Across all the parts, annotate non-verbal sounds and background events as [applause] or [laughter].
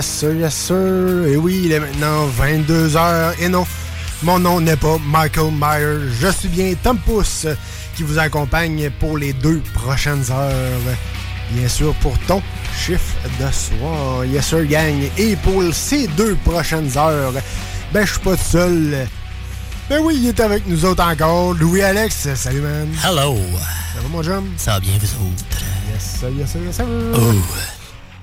Yes, sir, yes, sir. Et oui, il est maintenant 22h. Et non, mon nom n'est pas Michael Myers. Je suis bien Tom Pousse qui vous accompagne pour les deux prochaines heures. Bien sûr, pour ton chiffre de soir. Yes, sir, gang. Et pour ces deux prochaines heures, ben, je suis pas tout seul. Ben oui, il est avec nous autres encore. Louis-Alex, salut, man. Hello. Ça va, mon chum? Ça va bien, vous autres? Yes, sir, yes, sir, yes, sir. Oh.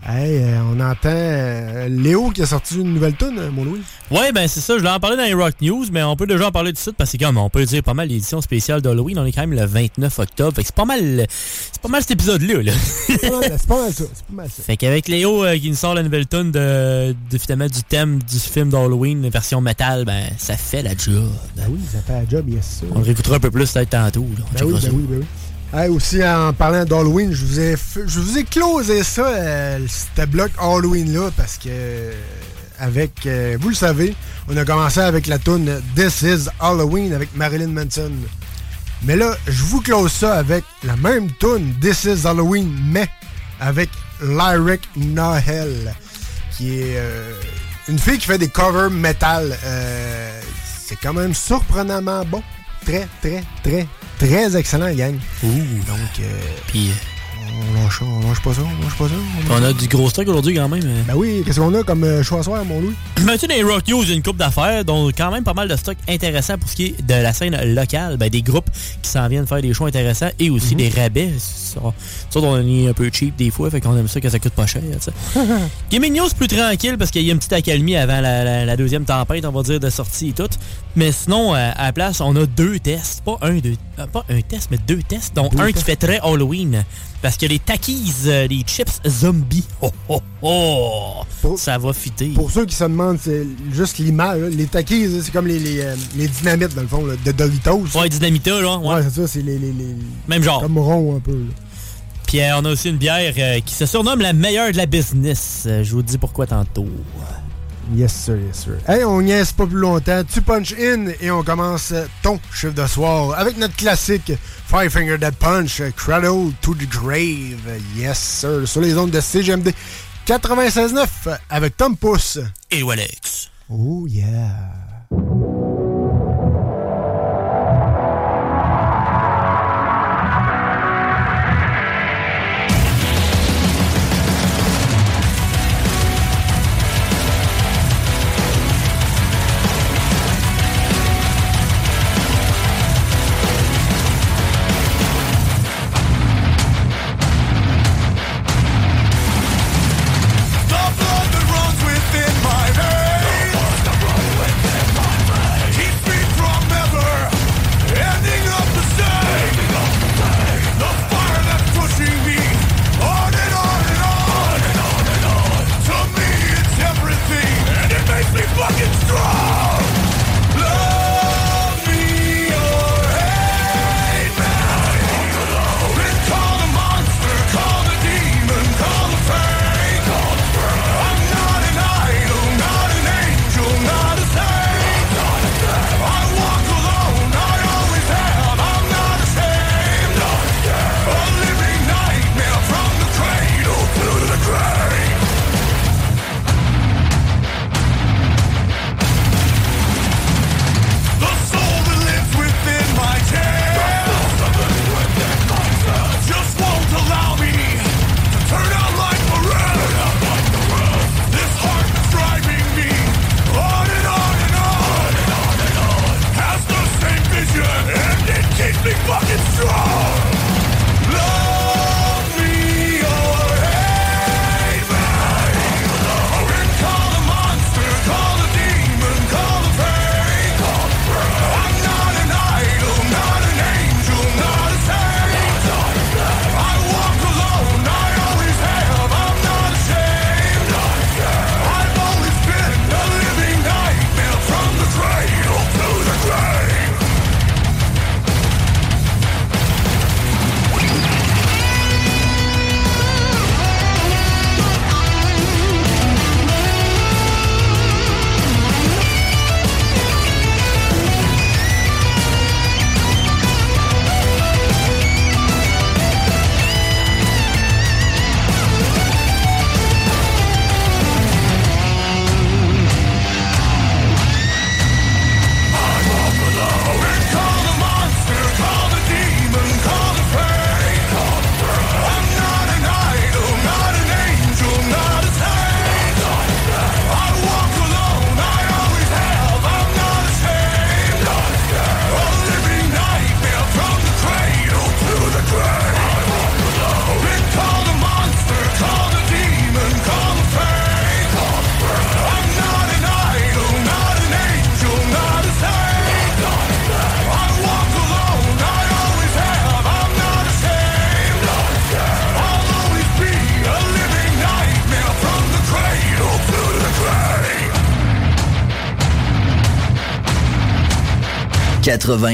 Hey, euh, on entend euh, Léo qui a sorti une nouvelle tune, mon Louis. Ouais, ben c'est ça. Je l'ai en parlé dans les Rock News, mais on peut déjà en parler tout de suite parce que comme on peut dire pas mal l'édition spéciale d'Halloween, on est quand même le 29 octobre. Fait que c'est pas mal c'est pas mal cet épisode-là. Là. C'est pas, mal- c'est pas mal ça. C'est pas mal ça. fait qu'avec Léo euh, qui nous sort la nouvelle tune de, de finalement du thème du film d'Halloween, version métal, ben ça fait la job. Ben oui, ça fait la job, yes, sir. On le réécoutera un peu plus peut-être tantôt. Là. On Ben checkera oui, ben oui, ben oui. Hey, aussi, en parlant d'Halloween, je vous ai je vous ai closé ça, euh, ce bloc Halloween-là, parce que, euh, avec, euh, vous le savez, on a commencé avec la tune This is Halloween avec Marilyn Manson. Mais là, je vous close ça avec la même tune This is Halloween, mais avec Lyric Noel, qui est euh, une fille qui fait des covers metal. C'est quand même surprenamment bon. Très, très, très, très excellent, gang. Ouh. Donc, euh, Puis on lâche, on lâche pas ça, on lâche pas ça. on a du gros stock aujourd'hui quand même. euh. Ben oui, qu'est-ce qu'on a comme euh, choix à soir, mon Louis? Mais [clears throat] tu sais, dans les Rock News, une coupe d'affaires, dont quand même pas mal de stock intéressant pour ce qui est de la scène locale. Ben, des groupes qui s'en viennent faire des choix intéressants et aussi Mhm. des rabais. Ça, ça, on est un peu cheap des fois, fait qu'on aime ça que ça coûte pas cher. tu. [laughs] Gaming News plus tranquille parce qu'il y a une petite accalmie avant la, la- la deuxième tempête, on va dire, de sortie et tout. Mais sinon, euh, à la place, on a deux tests. Pas un, deux, euh, pas un test, mais deux tests, dont Deux un qui fait très Halloween. Parce que les takis, euh, les chips zombies, [laughs] oh, oh, oh, Pour- ça va fitter. Pour ceux qui se demandent, c'est juste l'image. Les takis, c'est comme les, les, euh, les dynamites, dans le fond, là, de Doritos. Ouais, Dynamita, là. Ouais. Ouais, c'est ça, c'est les, les, les- Même genre. Comme rond un peu. là. Puis euh, on a aussi une bière euh, qui se surnomme la meilleure de la business. Je vous dis pourquoi tantôt. Yes, sir, yes, sir. Hey, on niaise pas plus longtemps. Tu punch in et on commence ton chiffre de soir avec notre classique Five Finger Dead Punch, Cradle to the Grave. Yes, sir. Sur les ondes de CGMD 96.9 avec Tom Pousse. Et Alex. Oh, yeah.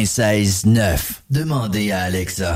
Seize 9 Demandez à Alexa.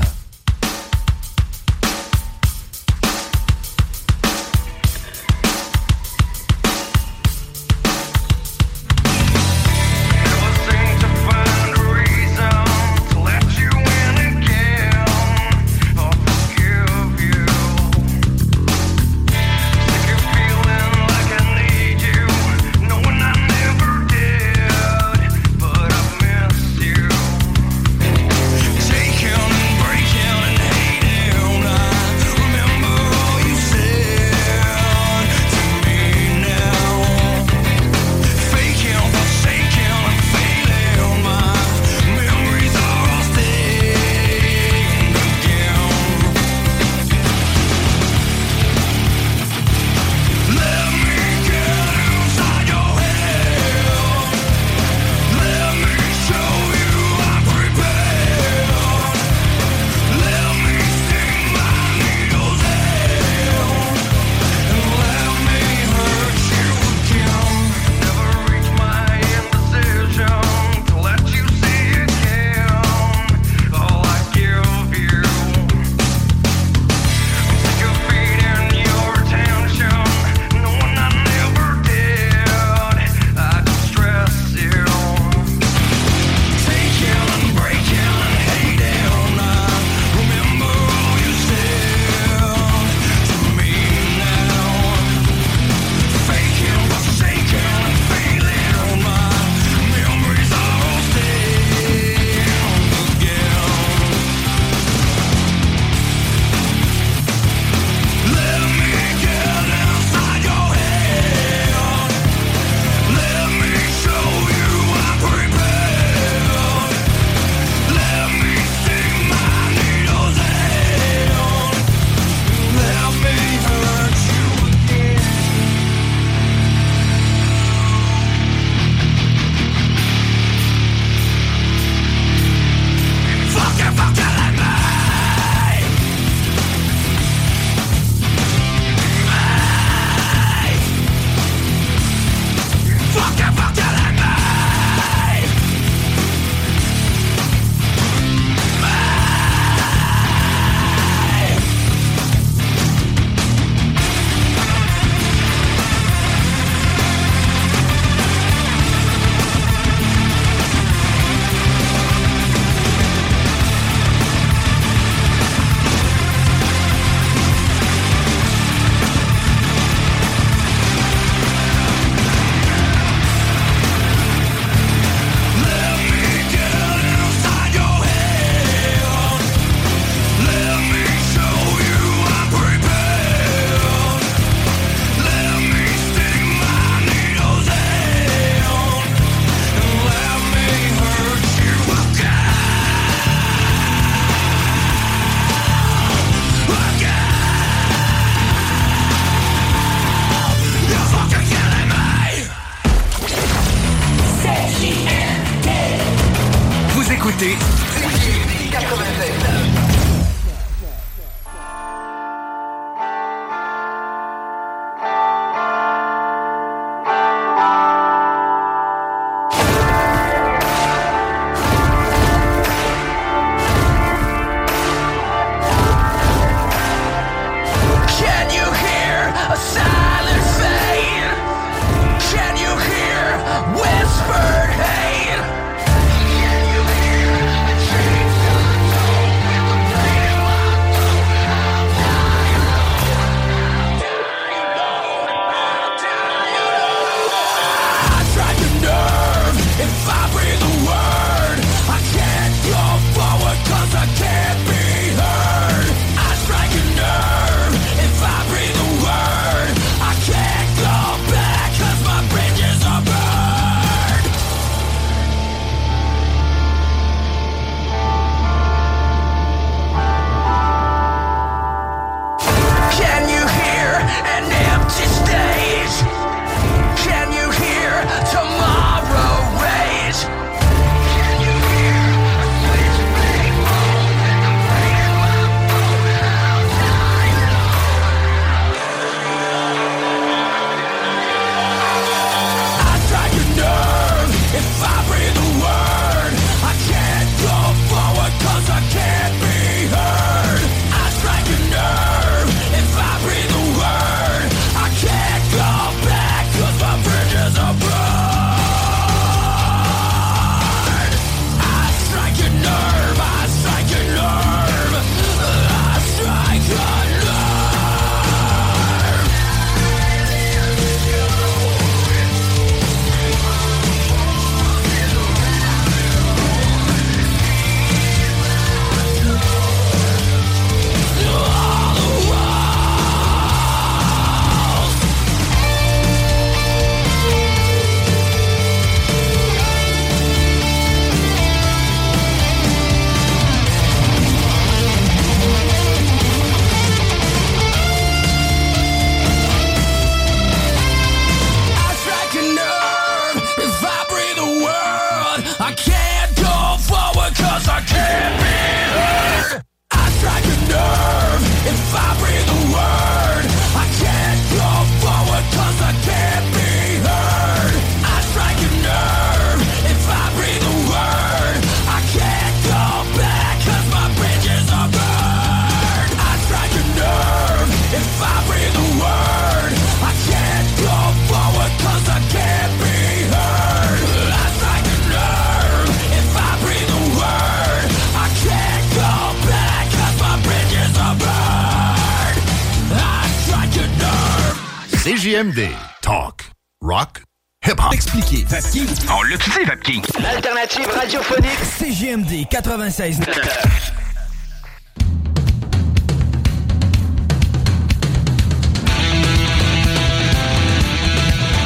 CJMD. Talk. Rock. Hip-hop. Expliqué. Vapking. On l'a dit, Vapking. L'alternative radiophonique. CJMD 96.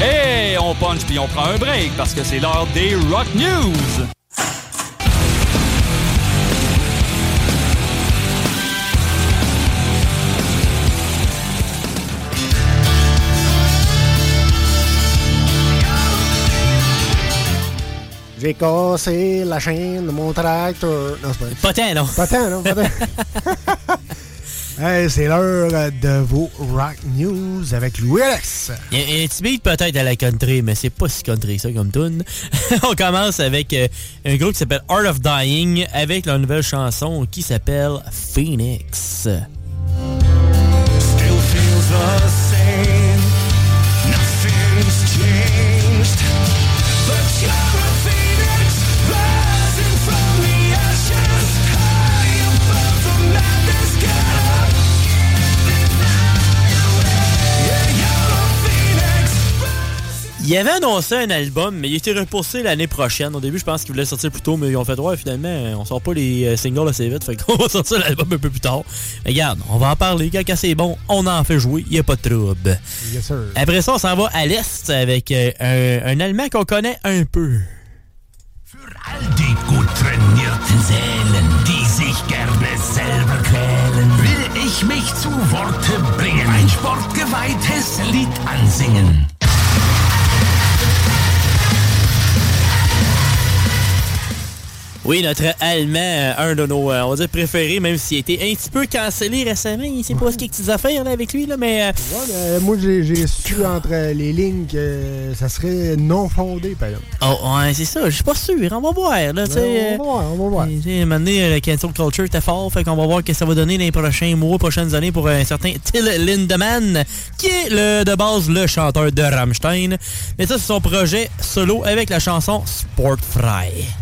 Hey, on punch puis on prend un break parce que c'est l'heure des Rock News. J'ai cassé la chaîne de mon tracteur. Non, c'est pas vrai. Pas tant, non. Pas tant, non, pas tant. [laughs] Hey, c'est l'heure de vos Rock News avec Louis Alex. Il y a un petit beat peut-être à la country, mais c'est pas si country ça comme tune. [laughs] On commence avec euh, un groupe qui s'appelle Art of Dying avec leur nouvelle chanson qui s'appelle Phoenix. Still feels the Il avait annoncé un album, mais il était repoussé l'année prochaine. Au début, je pense qu'il voulait sortir plus tôt, mais ils ont fait droit. Finalement, on sort pas les euh, singles assez vite, fait qu'on [laughs] va sortir l'album un peu plus tard. Mais regarde, on va en parler. Quand c'est bon, on en fait jouer. Il a pas de trouble. Yes, sir. Après ça, on s'en va à l'Est avec euh, un, un Allemand qu'on connaît un peu. All die gut trainierten Seelen, die sich gerne selber quälen, will ich mich zu Worte bringen, ein sportgeweihtes Lied ansingen. Oui, notre Allemand, euh, un de nos, euh, on va dire, préférés, même s'il a été un petit peu cancellé récemment. Il sait pas ce qu'il y a petites affaires là, avec lui, là, mais... euh, Ouais, mais moi, j'ai su entre les lignes que ça serait non fondé, par exemple. Oh, ouais, c'est ça. Je suis pas sûr. On va voir, là, tu sais. on va voir, on va voir. À un moment donné, euh, le cancel culture était fort, fait qu'on va voir ce que ça va donner dans les prochains mois, prochaines années pour un certain Till Lindemann, qui est le, de base le chanteur de Rammstein. Mais ça, c'est son projet solo avec la chanson Sportfrei. auf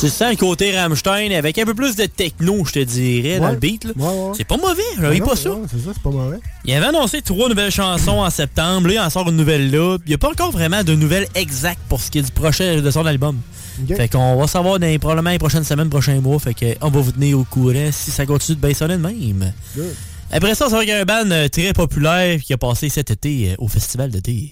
Tu sens le côté Rammstein avec un peu plus de techno, je te dirais, dans le beat. là. Ouais, ouais. C'est pas mauvais, j'avais Non, pas ça. C'est ça, c'est pas mauvais. Il avait annoncé trois nouvelles chansons en septembre. Là, il en sort une nouvelle là. Il n'y a pas encore vraiment de nouvelles exactes pour ce qui est du prochain de son album. Fait qu'on va savoir dans les, probablement les prochaines semaines, prochains mois. Fait qu'on va vous tenir au courant si ça continue de bien sonner de même. Good. Après ça, c'est vrai qu'il y a un band euh, très populaire qui a passé cet été euh, au festival d'été.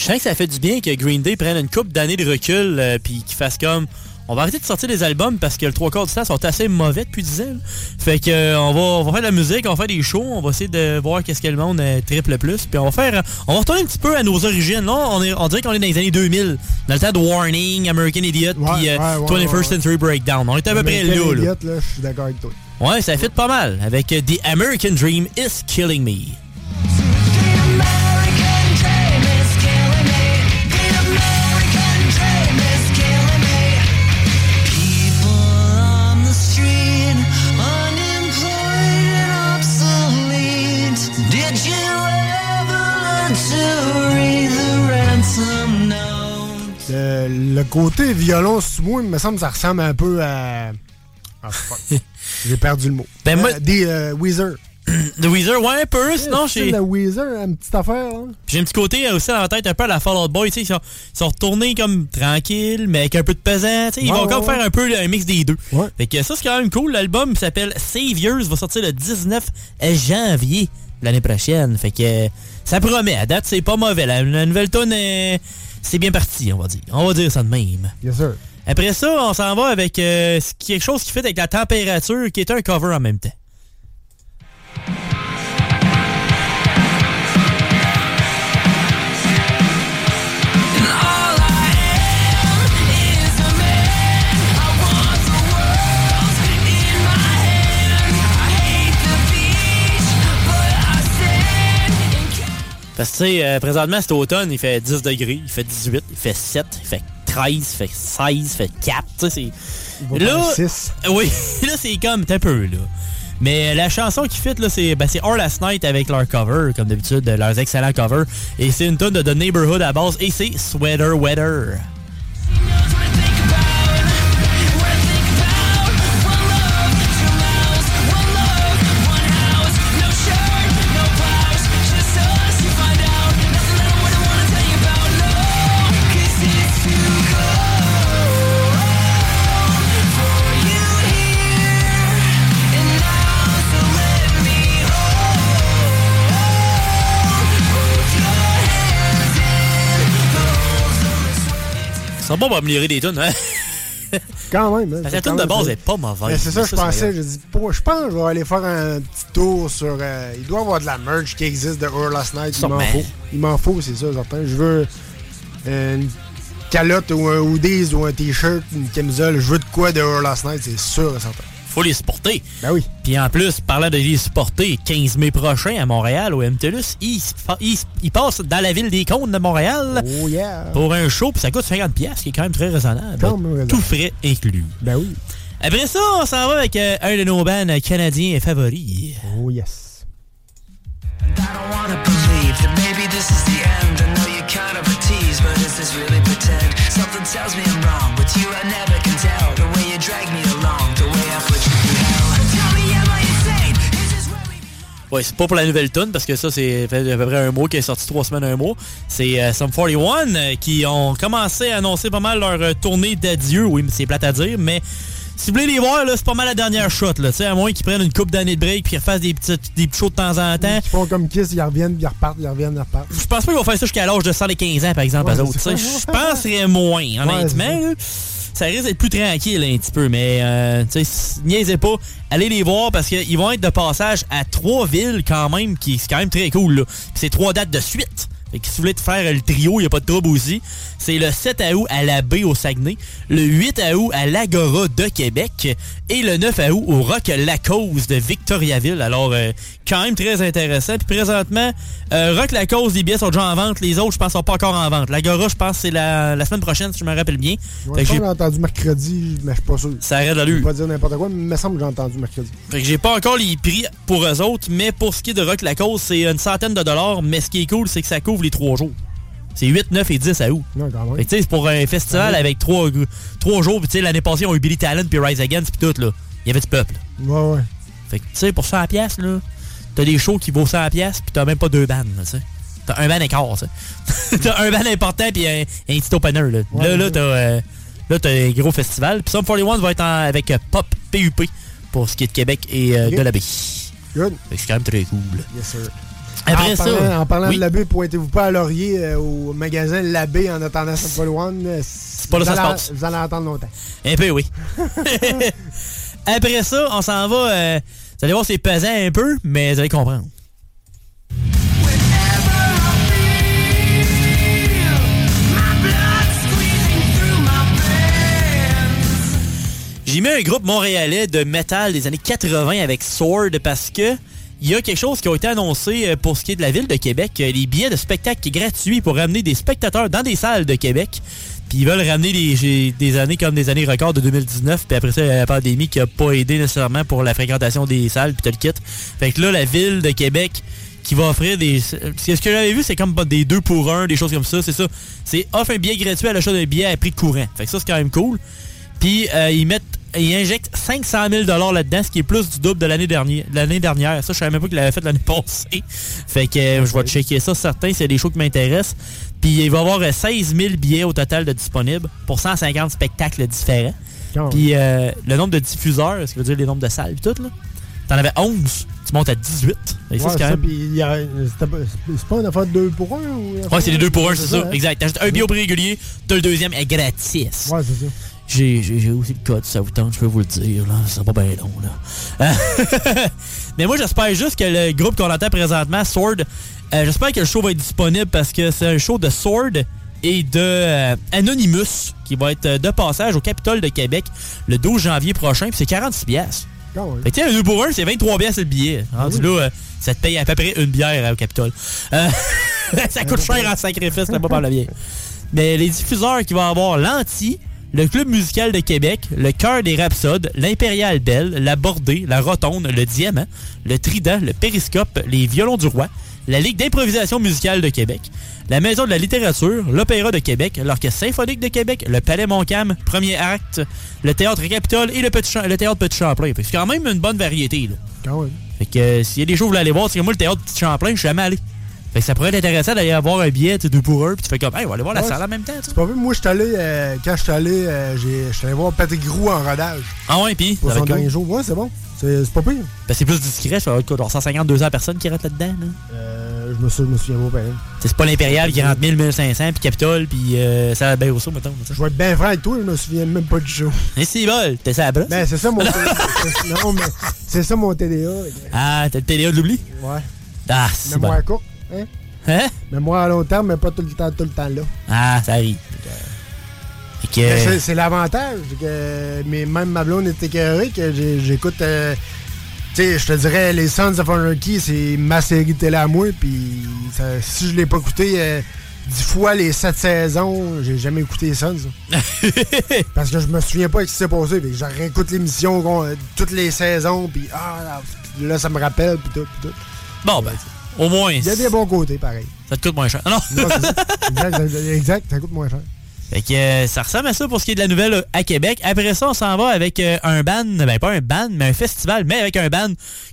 Je sens que ça fait du bien que Green Day prenne une coupe d'années de recul euh, puis qu'ils fassent comme on va arrêter de sortir des albums parce que le trois quarts du temps sont assez mauvais depuis 10 ans. là. Fait que euh, on, va, on va faire de la musique, on va faire des shows, on va essayer de voir qu'est-ce que le monde euh, triple plus. Puis on va faire on va retourner un petit peu à nos origines. Là, on, est, on dirait qu'on est dans les années 2000, dans le temps de Warning, American Idiot, Ouais, puis euh, ouais, ouais, 21st ouais, ouais. Century Breakdown. On est à peu près là. idiot, là, je suis d'accord avec toi. Ouais, ça fit pas mal avec euh, The American Dream is Killing Me. Le, le côté violon sous moi, il me semble que ça ressemble un peu à. Ah, fuck. [laughs] J'ai perdu le mot. Ben, moi- Euh, des euh, Weezer. [clears throat] The Weezer, ouais, un peu, sinon C'est j'ai... la Weezer, une petite affaire. Hein? J'ai un petit côté euh, aussi dans la tête un peu à la Fall Out Boy, tu sais, ils sont, ils sont retournés comme tranquilles, mais avec un peu de pesant, tu sais, ils vont ouais, comme ouais. faire un peu un mix des deux. Fait que ça, c'est quand même cool. L'album s'appelle Saviors, va sortir le 19 janvier l'année prochaine. Fait que euh, ça promet. À date, c'est pas mauvais. La, la nouvelle tonne, c'est bien parti, on va dire. On va dire ça de même. Yes, sir. Après ça, on s'en va avec euh, quelque chose qui fait avec la température, qui est un cover en même temps. Parce que, tu sais, euh, présentement, cet automne, il fait 10 degrés, il fait 18, il fait 7, il fait 13, il fait 16, il fait 4. Tu sais, c'est. Là, [laughs] oui, là, c'est comme un peu, là. Mais la chanson qui fit, là, c'est ben, c'est All Last Night avec leur cover, comme d'habitude, leurs excellents covers. Et c'est une tonne de The Neighborhood à base, et c'est Sweater Weather. Ça va pas améliorer des tunes, hein? Quand même. hein, la tune de base ça. est pas mauvaise. C'est ça, je pensais. Je dis, pour- je pense que je vais aller faire un petit tour sur. euh, il doit y avoir de la merch qui existe de Earl Last Night. Il m'en faut. Il m'en faut, c'est ça, certain. Je veux euh, une calotte ou un hoodies ou un t-shirt, une camisole. Je veux de quoi de Earl Last Night, c'est sûr et certain. Faut les supporter. Ben oui. Puis en plus, parlant de les supporter, 15 mai prochain à Montréal, au MTLUS, ils, ils, ils passent dans la ville des Cônes de Montréal Oh yeah. pour un show, puis ça coûte 50$, piastres, qui est quand même très raisonnable. Tout frais inclus. Ben oui. Après ça, on s'en va avec euh, un de nos bands canadiens favoris. Oh yes. tells me I'm wrong. With you, I never can tell. The way you drag me Ouais, c'est pas pour la nouvelle tune parce que ça, c'est à peu près un mois qui est sorti trois semaines, un mois. C'est euh, Sum 41 euh, qui ont commencé à annoncer pas mal leur euh, tournée d'adieu. Oui, mais c'est plate à dire, mais si vous voulez les voir, là, c'est pas mal la dernière shot, là. Tu sais, à moins qu'ils prennent une coupe d'années de break puis qu'ils refassent des petits, des petits shows de temps en temps. Ils font comme Kiss, ils reviennent, ils repartent, ils reviennent, ils repartent. Je pense pas qu'ils vont faire ça jusqu'à l'âge de 115 ans, par exemple, Ouais. Je penserais moins, honnêtement. là. Ça risque d'être plus tranquille un petit peu, mais euh, tu niaisez pas. Allez les voir parce qu'ils vont être de passage à trois villes quand même, qui c'est quand même très cool. Puis c'est trois dates de suite. Fait que si vous voulez te faire le trio, il n'y a pas de trouble aussi. C'est le 7 août à la baie au Saguenay, le 8 août à l'Agora de Québec et le 9 août au Rock Lacoste de Victoriaville. Alors, euh, quand même très intéressant. Puis présentement, euh, Rock Lacoste, les billets sont déjà en vente. Les autres, je pense, sont pas encore en vente. L'Agora, je pense, c'est la, la semaine prochaine, si je me rappelle bien. Je j'ai- pense que j'ai entendu mercredi, mais je suis pas sûr. ça arrête Je l'allure. vais pas dire n'importe quoi, mais il me semble que j'ai entendu mercredi. Fait que j'ai pas encore les prix pour eux autres, mais pour ce qui est de Rock Lacoste, c'est une centaine de dollars. Mais ce qui est cool, c'est que ça couvre les trois jours. C'est 8, 9 et 10 à août. C'est pour un festival avec trois, trois jours. Puis tu sais, l'année passée, on a eu Billy Talent puis Rise Against puis tout, là. Il y avait du peuple. Ouais, ouais. Fait que tu sais, pour 100 pièces là, t'as des shows qui vaut 100 pièces puis t'as même pas deux bandes, là, tu sais. T'as un band écart, tu [laughs] t'as un band important puis un, un petit opener, là. Ouais, là, là, t'as euh, là, t'as un gros festival. Puis Sum 41 va être en- avec euh, Pop PUP pour ce qui est de Québec et euh, de la baie. Good. Fait que c'est quand même très cool. Yes, sir. Après en ça, Parlant, en parlant oui. de l'abbé, pointez-vous pas à Laurier euh, au magasin L'abbé en attendant Simple One. euh, C'est pas là que ça se passe. Vous allez attendre longtemps. Un peu, oui. [laughs] Après ça, on s'en va. euh, vous allez voir, c'est pesant un peu, mais vous allez comprendre. J'ai mis un groupe montréalais de métal des années 80 avec Sword parce que il y a quelque chose qui a été annoncé euh, pour ce qui est de la ville de Québec. euh, Les billets de spectacle gratuits pour ramener des spectateurs dans des salles de Québec. Puis ils veulent ramener des, années comme des années records de 2019. Puis après ça, la pandémie qui a pas aidé nécessairement pour la fréquentation des salles. Puis t'as le kit. Fait que là, la ville de Québec qui va offrir des... Ce que j'avais vu, c'est comme des deux pour un, des choses comme ça. C'est ça. C'est offre un billet gratuit à l'achat d'un billet à prix courant. Fait que ça, c'est quand même cool. Puis euh, ils mettent ils injectent 500 000 là-dedans, ce qui est plus du double de l'année dernière. L'année dernière. Ça, je savais même pas qu'il l'avait fait l'année [laughs] passée. Fait que euh, je vais checker ça, certain. C'est des shows qui m'intéressent. Puis il va y avoir euh, 16 000 billets au total de disponibles pour 150 spectacles différents. Puis euh, le nombre de diffuseurs, ce qui veut dire les nombres de salles, puis tout, là. T'en avais 11, tu montes à 18. Et ça, Ouais, c'est ça, il pas- une affaire de 2 pour 1 ou Ouais, c'est les deux pour un, c'est ça. hein? Exact. T'achètes un billet au prix régulier, t'as le deuxième est gratis. Ouais, c'est ça. J'ai, aussi le code, ça vous tente, je peux vous le dire. Là. Ça sera pas bien long. Là. [laughs] Mais moi, j'espère juste que le groupe qu'on entend présentement, Sword, euh, j'espère que le show va être disponible parce que c'est un show de Sword et de euh, Anonymous qui va être euh, de passage au Capitole de Québec le 12 janvier prochain. Puis c'est 46 piastres. Fait que, tu sais, un 2 pour 1, c'est 23 piastres le billet. Rendu oui. là, euh, ça te paye à peu près une bière euh, au Capitole. Euh, [laughs] ça coûte cher en sacrifice, là, pas par la bière. Mais les diffuseurs qui vont avoir l'Anti, le Club musical de Québec, le Cœur des Rhapsodes, l'Impérial Belle, la Bordée, la Rotonde, le Diamant, le Trident, le Périscope, les Violons du Roi, la Ligue d'improvisation musicale de Québec, la Maison de la littérature, l'Opéra de Québec, l'Orchestre symphonique de Québec, le Palais Montcalm, Premier Acte, le Théâtre Capitole et le, Petit Champ- le Théâtre Petit Champlain. C'est quand même une bonne variété. Là. Quand même. Fait que euh, s'il y a des choses que vous voulez aller voir, c'est que moi, le Théâtre Petit Champlain, je suis jamais allé. Fait que ça pourrait être intéressant d'aller avoir un billet, deux pour un, puis tu fais comme, hey, on va aller voir la Ouais, salle en même temps. C'est pas vrai, moi, je suis allé, euh, quand je suis allé, euh, je suis allé voir Patrick Roux en rodage Ah ouais, puis? Pour son cool. dernier jour. Ouais, c'est bon. C'est pas pire. Ben, c'est plus discret, ça va être genre 150, 200 personnes qui rentrent là-dedans. Là? Euh, je, me me souviens pas, pareil. Sais, C'est pas l'Impérial qui rentre 1000, 1500, puis Capitole, puis euh, ça va bien au saut, mettons. Je vais être bien franc avec toi, je me souviens même pas du show. Et c'est bol, t'es ça à brosse? Ben, c'est ça mon TDA. [laughs] non, mais c'est ça mon TDA. Ah, t'as le TDA de l'oubli? Ouais. Ah, c'est bon. Courte. Hein? Hein? Mémoire à long terme, mais pas tout le temps, tout le temps là. Ah, ça arrive. Que, c'est- l'avantage. que mais même ma blonde est écœurée que j'écoute. euh, tu sais, je te dirais, les Sons of Anarchy, c'est ma série télé à moi. Puis si je l'ai pas écouté euh, dix fois les sept saisons, j'ai jamais écouté les Sons. [laughs] Parce que je me souviens pas de ce qui s'est passé. Que je réécoute l'émission euh, toutes les saisons. Puis ah, là, puis là, ça me rappelle. Puis tout, puis tout. bon, ben, au moins, Il y a des bons côtés, pareil. ça te coûte moins cher. Ah, Non, Non, exact, ça- exact, ça coûte moins cher. Fait que euh, ça ressemble à ça pour ce qui est de la nouvelle euh, à Québec. Après ça, on s'en va avec euh, un band, ben pas un band, mais un festival, mais avec un band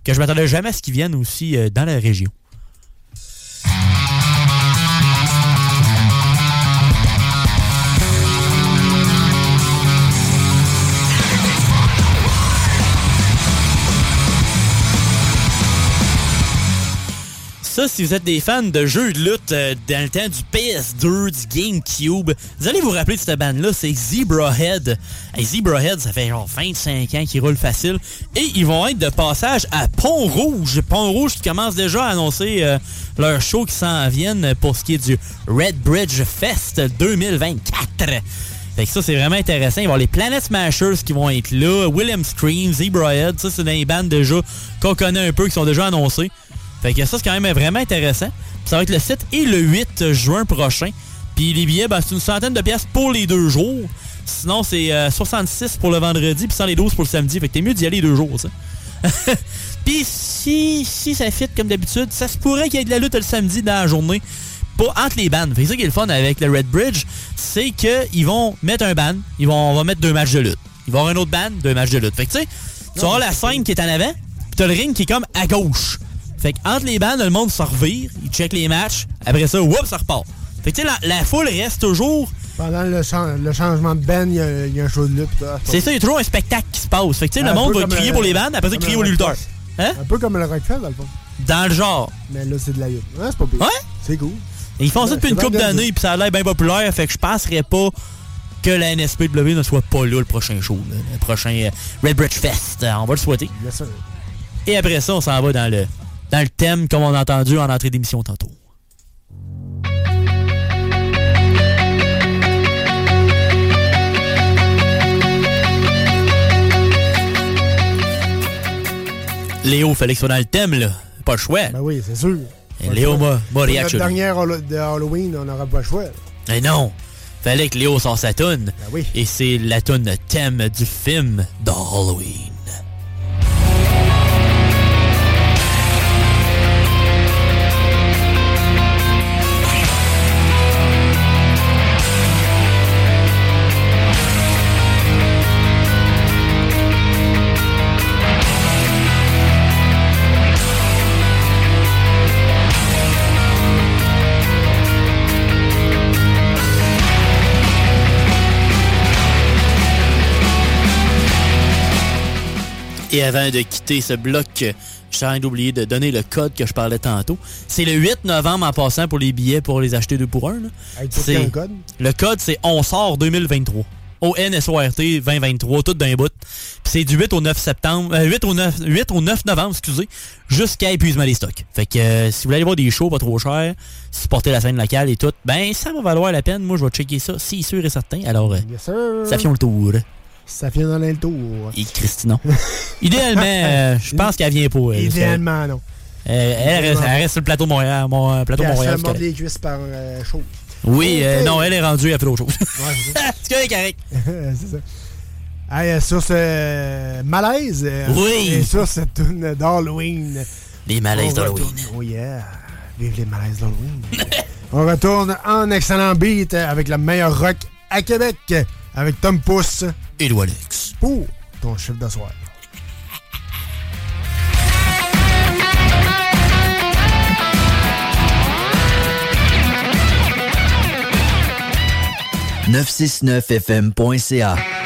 que je m'attendais jamais à ce qu'ils viennent aussi euh, dans la région. Ça, si vous êtes des fans de jeux de lutte euh, dans le temps du PS2, du GameCube, vous allez vous rappeler de cette bande-là, c'est Zebrahead. Hey, Zebrahead, ça fait genre 25 ans qu'ils roulent facile. Et ils vont être de passage à Pont-Rouge. Pont-Rouge qui commence déjà à annoncer euh, leur show qui s'en viennent pour ce qui est du Red Bridge Fest 2024. Fait que ça, c'est vraiment intéressant. Il va y avoir les Planet Smashers qui vont être là, William Scream, Zebrahead, ça, c'est des bandes déjà qu'on connaît un peu, qui sont déjà annoncées. Fait que ça, c'est quand même vraiment intéressant. Puis ça va être le 7 et le 8 juin prochain. Puis les billets, ben, c'est une centaine de pièces pour les deux jours. Sinon, c'est euh, 66 pour le vendredi, puis 112 pour le samedi. Fait que t'es mieux d'y aller deux jours, ça. [laughs] puis si, si ça fit comme d'habitude, ça se pourrait qu'il y ait de la lutte le samedi dans la journée. Pas entre les bandes. Fait que ça qui est le fun avec le Red Bridge, c'est qu'ils vont mettre un band, ils vont, on va mettre deux matchs de lutte. Il va y avoir un autre band, deux matchs de lutte. Fait que tu sais, tu vas avoir la scène qui est en avant, puis t'as le ring qui est comme à gauche. Fait que entre les bandes, le monde se revire, il check les matchs, après ça, whoop, ça repart. Fait que tu sais, la, la foule reste toujours. Pendant le, chan- le changement de band, il y, a- il y a un show de lutte. C'est ça, il y a toujours un spectacle qui se passe. Fait que tu sais, le monde va crier le- pour les bandes, après ça, crier aux lutteurs. Hein? Un peu comme le Rockfest, dans le fond. Dans le genre. Mais là, c'est de la lutte. Ouais, c'est pas pire. Ouais? C'est cool. Et ils font ça depuis une couple d'années, puis ça a l'air bien populaire, fait que je penserais pas que la NSPW ne soit pas là le prochain show, là, le prochain euh, Red Bridge Fest. On va le souhaiter. Bien sûr. Et après ça, on s'en va dans le, dans le thème, comme on a entendu en entrée d'émission tantôt. Léo, fallait que soit dans le thème, là. Pas le choix. Ben oui, c'est sûr. Et Léo m'a réactionné. dernière Hall- de Halloween, on n'aura pas le choix. Mais non, fallait que Léo sorte sa toune. Ben oui. Et c'est la toune thème du film d'Halloween. Et avant de quitter ce bloc, j'ai envie d'oublier de donner le code que je parlais tantôt. C'est le 8 novembre en passant pour les billets pour les acheter deux pour un. C'est- code? Le code, c'est On sort 2023. O-N-S-O-R-T 2023, tout d'un bout. Puis c'est du 8 au 9 septembre, euh, 8 au 9, 8 au 9 novembre, excusez, jusqu'à épuisement des stocks. Fait que euh, si vous voulez aller voir des shows pas trop chers, supporter la scène locale et tout, ben ça va valoir la peine. Moi, je vais checker ça, c'est sûr et certain. Alors, euh, Yes, ça fait le tour. Ça vient dans le tour. Et non. [laughs] Idéalement, euh, je pense qu'elle vient pas. elle. Idéalement, non. Euh, elle, reste, elle reste sur le plateau Montréal. Mon, euh, plateau Puis de elle Montréal. se les cuisses par euh, chose. Oui, euh, non, elle est rendue, elle fait autre chose. Ouais, c'est ça. [laughs] c'est correct, correct. [laughs] c'est ça. Hey, sur ce malaise, Oui. et sur cette tune d'Halloween. Les malaises d'Halloween. Oh yeah. Vive les malaises d'Halloween. on retourne en excellent beat avec le meilleur rock à Québec avec Tom Pousse Et Alex. pour ton chiffre de soir. fm 969fm.ca.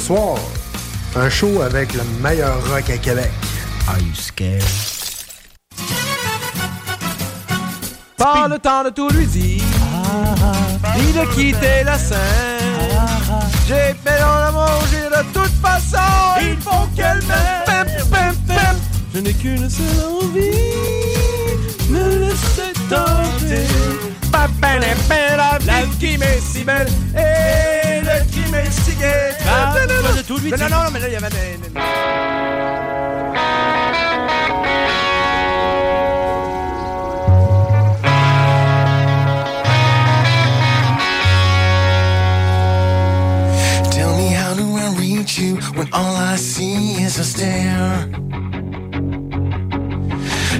soir, un show avec le meilleur rock à Québec. Are you scared? Pas le temps de tout lui dire, ni de quitter la scène. J'ai fait dans l'amour, j'ai de toute façon, il faut qu'elle m'aime. Je n'ai qu'une seule envie, me laisser tenter. La vie qui m'est si belle, eh, Tell me how do I reach you when all I see is a stare?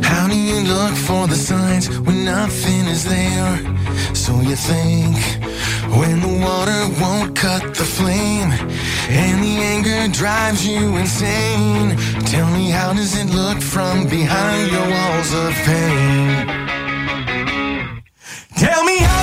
How do you look for the signs when nothing is there? So you think. When the water won't cut the flame and the anger drives you insane, tell me how does it look from behind your walls of pain? Tell me how.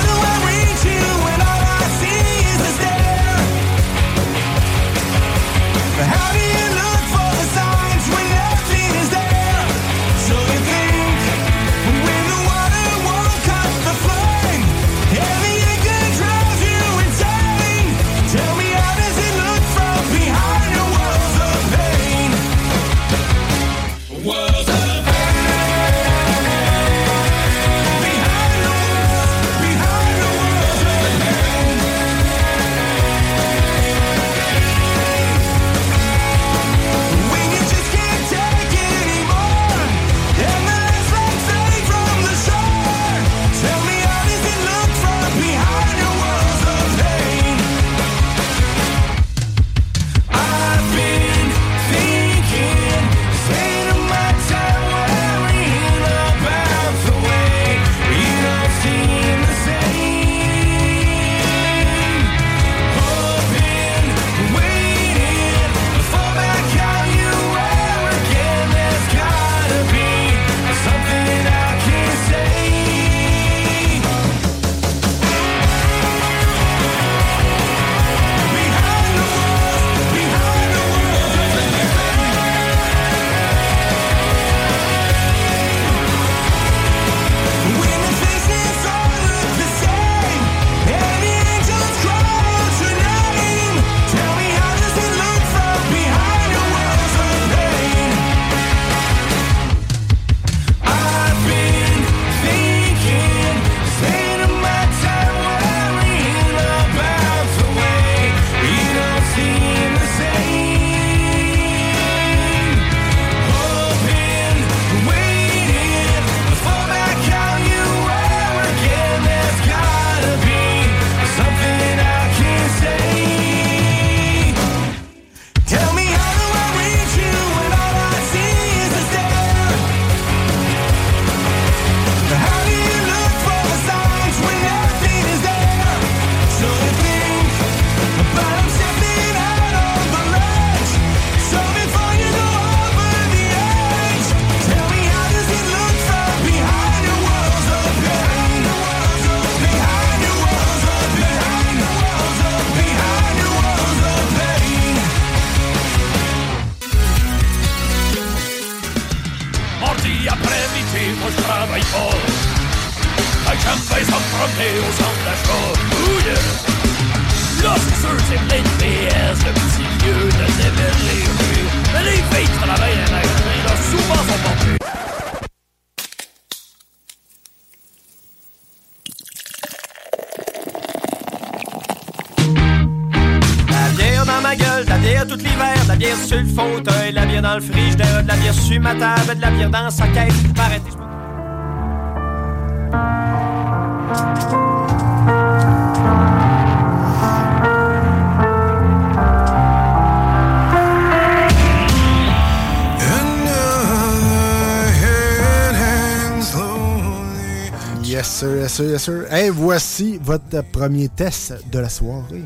votre premier test de la soirée.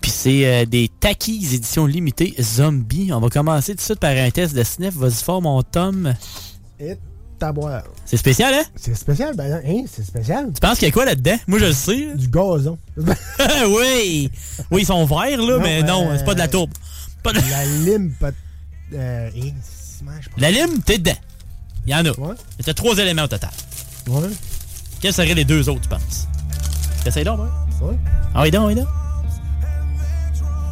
Puis c'est euh, des Takis édition limitée Zombie. On va commencer tout de suite par un test de sniff. Vas-y fort, mon Tom. Et boire. C'est spécial, hein? C'est spécial, ben hein, c'est spécial. Tu penses qu'il y a quoi là-dedans? Moi, je le sais. [laughs] Du gazon. [laughs] oui! Oui, ils sont verts, là, mais non, euh, c'est pas de la tourbe. La lime, pas... Euh, la lime, t'es dedans. Il y en a. Ouais. Trois éléments au total. Ouais. Quels seraient les deux autres, tu penses? Essaye donc, ouais. Ouais. Ah oui, donc, oui, donc.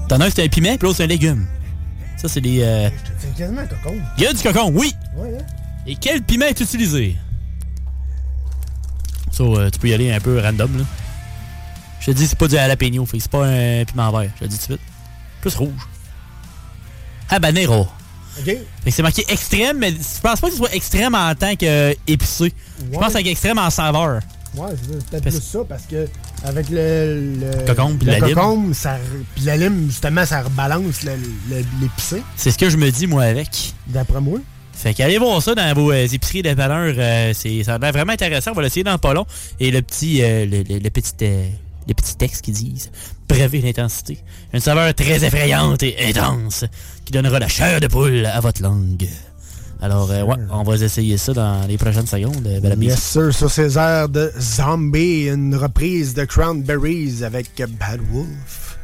T'en as un, c'est un piment, puis l'autre, c'est un légume. Ça, c'est des... euh, C'est quasiment un cocon. Il y a du cocon, oui! Ouais, hein? Et quel piment est utilisé? Ça, euh, tu peux y aller un peu random, là. Je te dis, c'est pas du jalapeno, fait c'est pas un piment vert, je te dis tout de suite. Plus rouge. Habanero. OK. C'est marqué extrême, mais je pense pas que ce soit extrême en tant qu'épicé. Je pense que c'est extrême en saveur. Ouais, c'est peut-être plus ça, parce que avec le... le Cocombe puis la lime. cocombe, ça, puis la lime, justement, ça rebalance l'épicé, C'est ce que je me dis, moi, avec. d'après moi. Fait qu'allez voir ça dans vos euh, épiceries de valeur. euh, c'est, ça a l'air vraiment intéressant. On va l'essayer dans pas long. Et le petit, euh, le, le- le petit, euh, les petits textes qui disent Brevez l'intensité. Une saveur très effrayante et intense qui donnera la chair de poule à votre langue. Alors, euh, ouais, on va essayer ça dans les prochaines secondes. euh, messieurs. sir, sur ces airs de Zombie, une reprise de Cranberries avec Bad Wolf.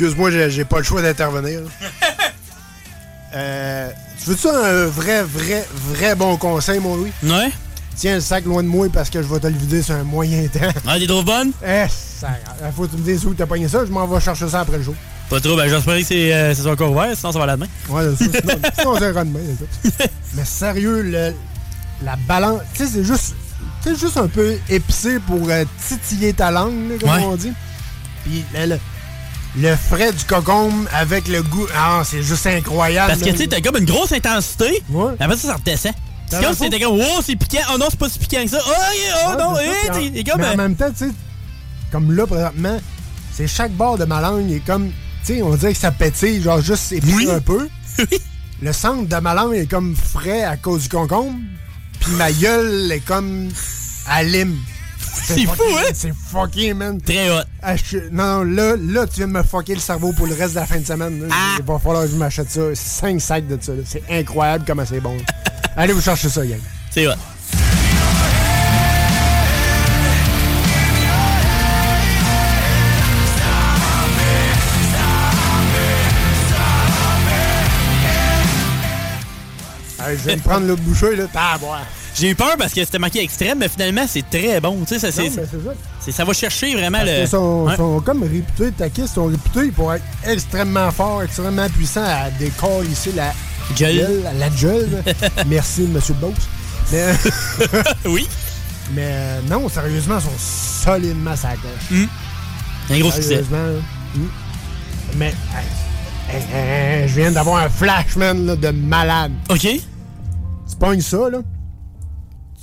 Excuse-moi, j'ai pas le choix d'intervenir. là. [laughs] euh, tu veux-tu un vrai, vrai, vrai bon conseil, mon Louis? Ouais. Tiens le sac loin de moi parce que je vais te le vider sur un moyen temps. Ah, des trouves bonnes? Eh, ça, il faut que tu me dises où t'as pogné ça, je m'en vais chercher ça après le jour. Pas trop, ben j'espère que c'est, euh, encore ouvert, sinon ça va la demain. Ouais, c'est ça. [laughs] Sinon, sinon c'est un [laughs] demain. Mais sérieux, le- la balance, tu sais, c'est juste, juste un peu épicé pour euh, titiller ta langue, là, comme Ouais. on dit. Puis le, le- frais du cocombe avec le goût, ah, c'est juste incroyable. Parce que tu sais, t'as comme une grosse intensité. Ouais. Après ça, ça redescend. C'est comme si t'étais comme, wow, c'est piquant. Oh non, c'est pas si piquant que ça. Oh, oh Ouais, non, eh, t'es comme. mais en euh, même temps, tu sais, comme là, présentement, c'est chaque bord de ma langue est comme, tu sais, on dirait que ça pétille, genre juste épicé un peu. [laughs] Le centre de ma langue est comme frais à cause du concombre, puis ma gueule est comme à lime. C'est fou, hein? C'est fucking, man. Très hot. Ah, je- non, non, là, là, tu viens de me fucker le cerveau pour le reste de la fin de semaine. là. Ah! Il va falloir que je m'achète ça. 5 sacs de ça. C'est incroyable comment c'est bon. [laughs] Allez vous chercher ça, gang. C'est hot. Je vais me prendre le bouchée, là. Ah, boire. J'ai eu peur parce que c'était marqué extrême, mais finalement, c'est très bon. Tu sais, ça, c'est, Non, ça. va chercher vraiment Parce le. qu'ils sont, comme réputés, taquistes sont réputés pour être extrêmement forts, extrêmement puissants à décoller ici la Gueule. La gueule. [laughs] Merci, monsieur boss. Mais, [laughs] oui. mais euh, non, sérieusement, ils sont solidement sa coche. Mm. Un gros succès. Sérieusement, là. Mm. Mais, je viens d'avoir un flash, man, là, de malade. OK. Tu pognes ça, là.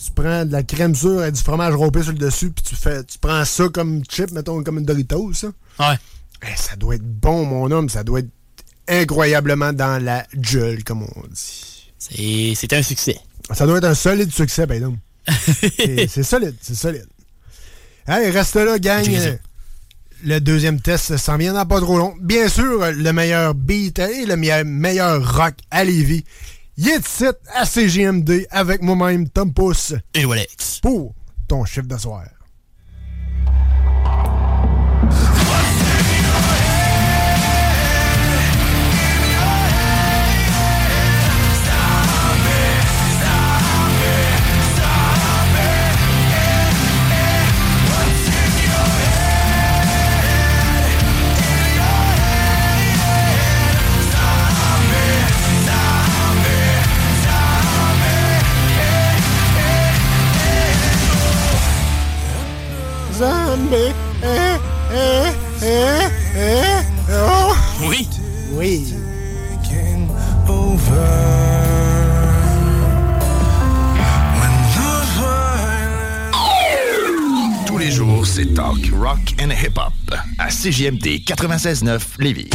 Tu prends de la crème sûre et du fromage râpé sur le dessus, puis tu fais, tu prends ça comme chip, mettons, comme une Doritos, ça. Ouais. Eh, ça doit être bon, mon homme. Ça doit être incroyablement dans la gueule, comme on dit. C'est, un succès. Ça doit être un solide succès, ben non. [laughs] c'est solide, c'est solide. Hey, reste là, gang. Le deuxième test s'en vient dans pas trop long. Bien sûr, le meilleur beat et le meilleur, meilleur rock à Lévis. Il est à CGMD avec moi-même, Tom Pousse. Et Walex. Pour ton chiffre de rock and hip-hop à CJMD 96.9 Lévis.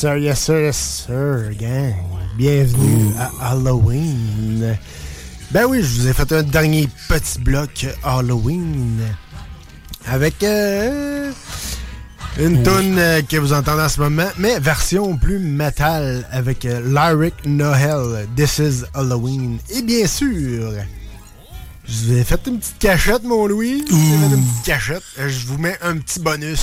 Sir, yes, sir, yes, sir, gang. Bienvenue à Halloween. Ben oui, je vous ai fait un dernier petit bloc Halloween avec euh, une Oui. tune euh, que vous entendez en ce moment, mais version plus metal avec euh, Lyric Noel, This is Halloween. Et bien sûr, je vous ai fait une petite cachette, mon Louis. Je vous ai fait une petite cachette. Je vous mets un petit bonus.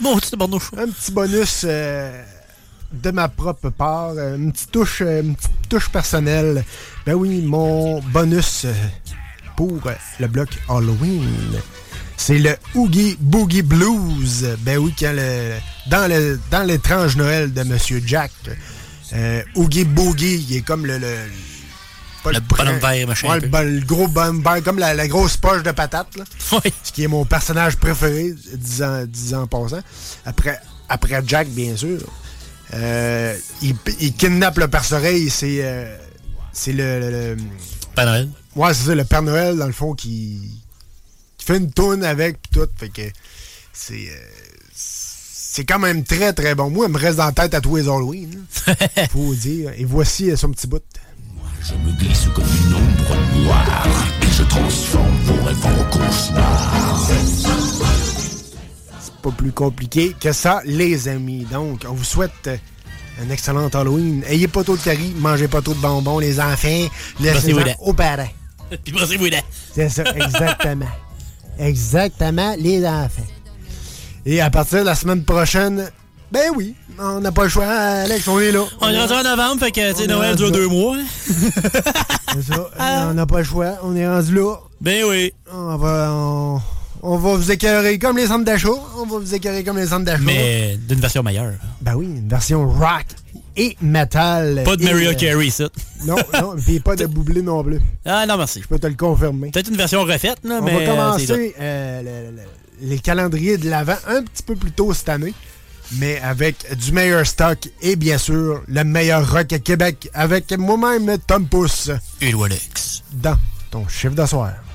Bon, petit bonus. Un petit bonus euh, de ma propre part, euh, une petite touche, euh, une petite touche personnelle. Ben oui, mon bonus pour le bloc Halloween, c'est le Oogie Boogie Blues. Ben oui, quand le, dans le dans l'étrange Noël de Monsieur Jack, euh, Oogie Boogie, il est comme le, le pas Le vert, machin, Ouais, le, gros bonhomme vert, comme la, la grosse poche de patate. Là. [laughs] Ce qui est mon personnage préféré, disant, disant en passant. Après, après Jack, bien sûr. Euh, il, il kidnappe le Perce-Oreille, c'est euh, c'est le, le- le- Père Noël. Ouais, c'est ça, le Père Noël, dans le fond, qui, qui fait une tourne avec, pis tout. Fait que c'est. euh, c'est quand même très très bon. Moi, il me reste dans la tête à tous les Halloween. [laughs] Faut dire. Et voici son petit bout. Je me glisse comme une ombre noire et je transforme vos rêves en cauchemars. C'est pas plus compliqué que ça, les amis. Donc, on vous souhaite euh, un excellent Halloween. Ayez pas trop de caries, mangez pas trop de bonbons, les enfants. Dents. aux parents. [laughs] Puis dents. C'est ça, exactement. [laughs] exactement, les enfants. Et à partir de la semaine prochaine, ben oui, on n'a pas le choix, Alex, on est là. On est rentré en novembre, fait que, On Noël rendu dure deux mois. [laughs] C'est ça, on n'a pas le choix, on est rendu là. Ben oui. On va, on, on va vous écœurer comme les centres d'achat. On va vous écœurer comme les centres d'achat. Mais d'une version meilleure. Ben oui, une version rock et metal. Pas de Mariah euh, Carey, ça. Non, non, [laughs] puis pas de boublé non plus. Ah non, merci. Je peux te le confirmer. Peut-être une version refaite, là, On mais. va euh, c'est commencer euh, le- le- les calendriers de l'avant un petit peu plus tôt cette année, mais avec du meilleur stock et bien sûr le meilleur rock à Québec avec moi-même Tom Pousse. Et Alex. Dans ton chiffre de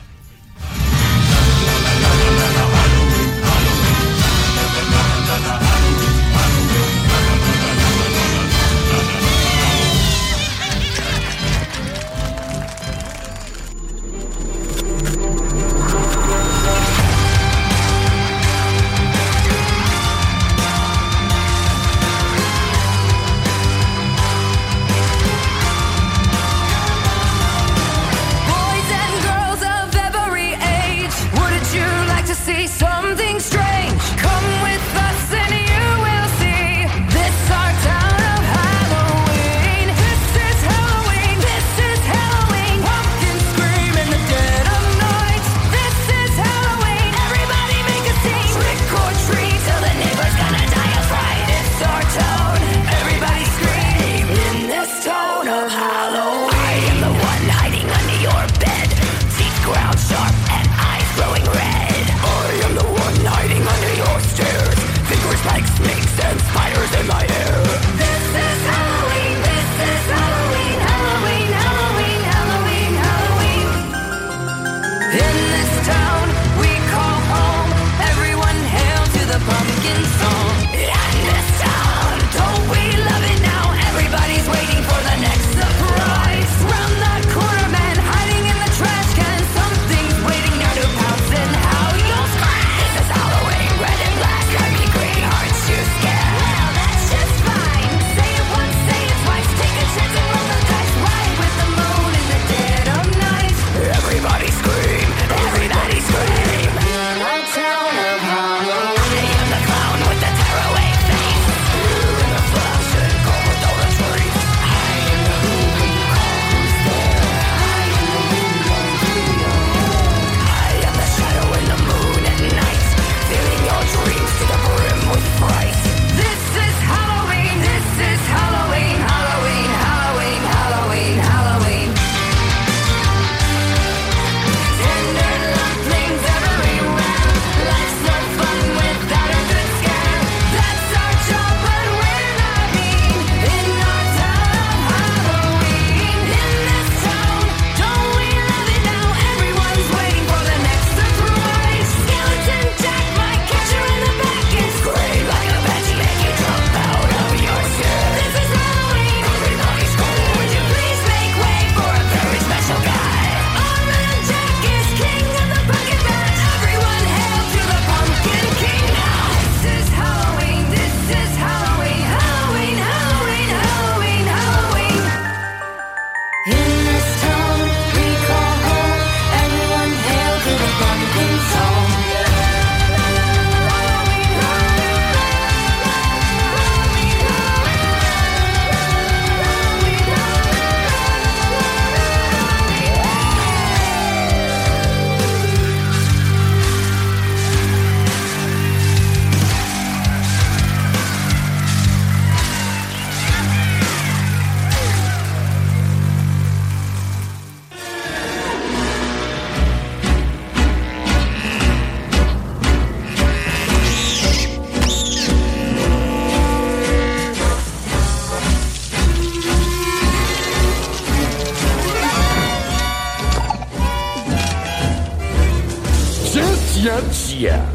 tiens, tiens.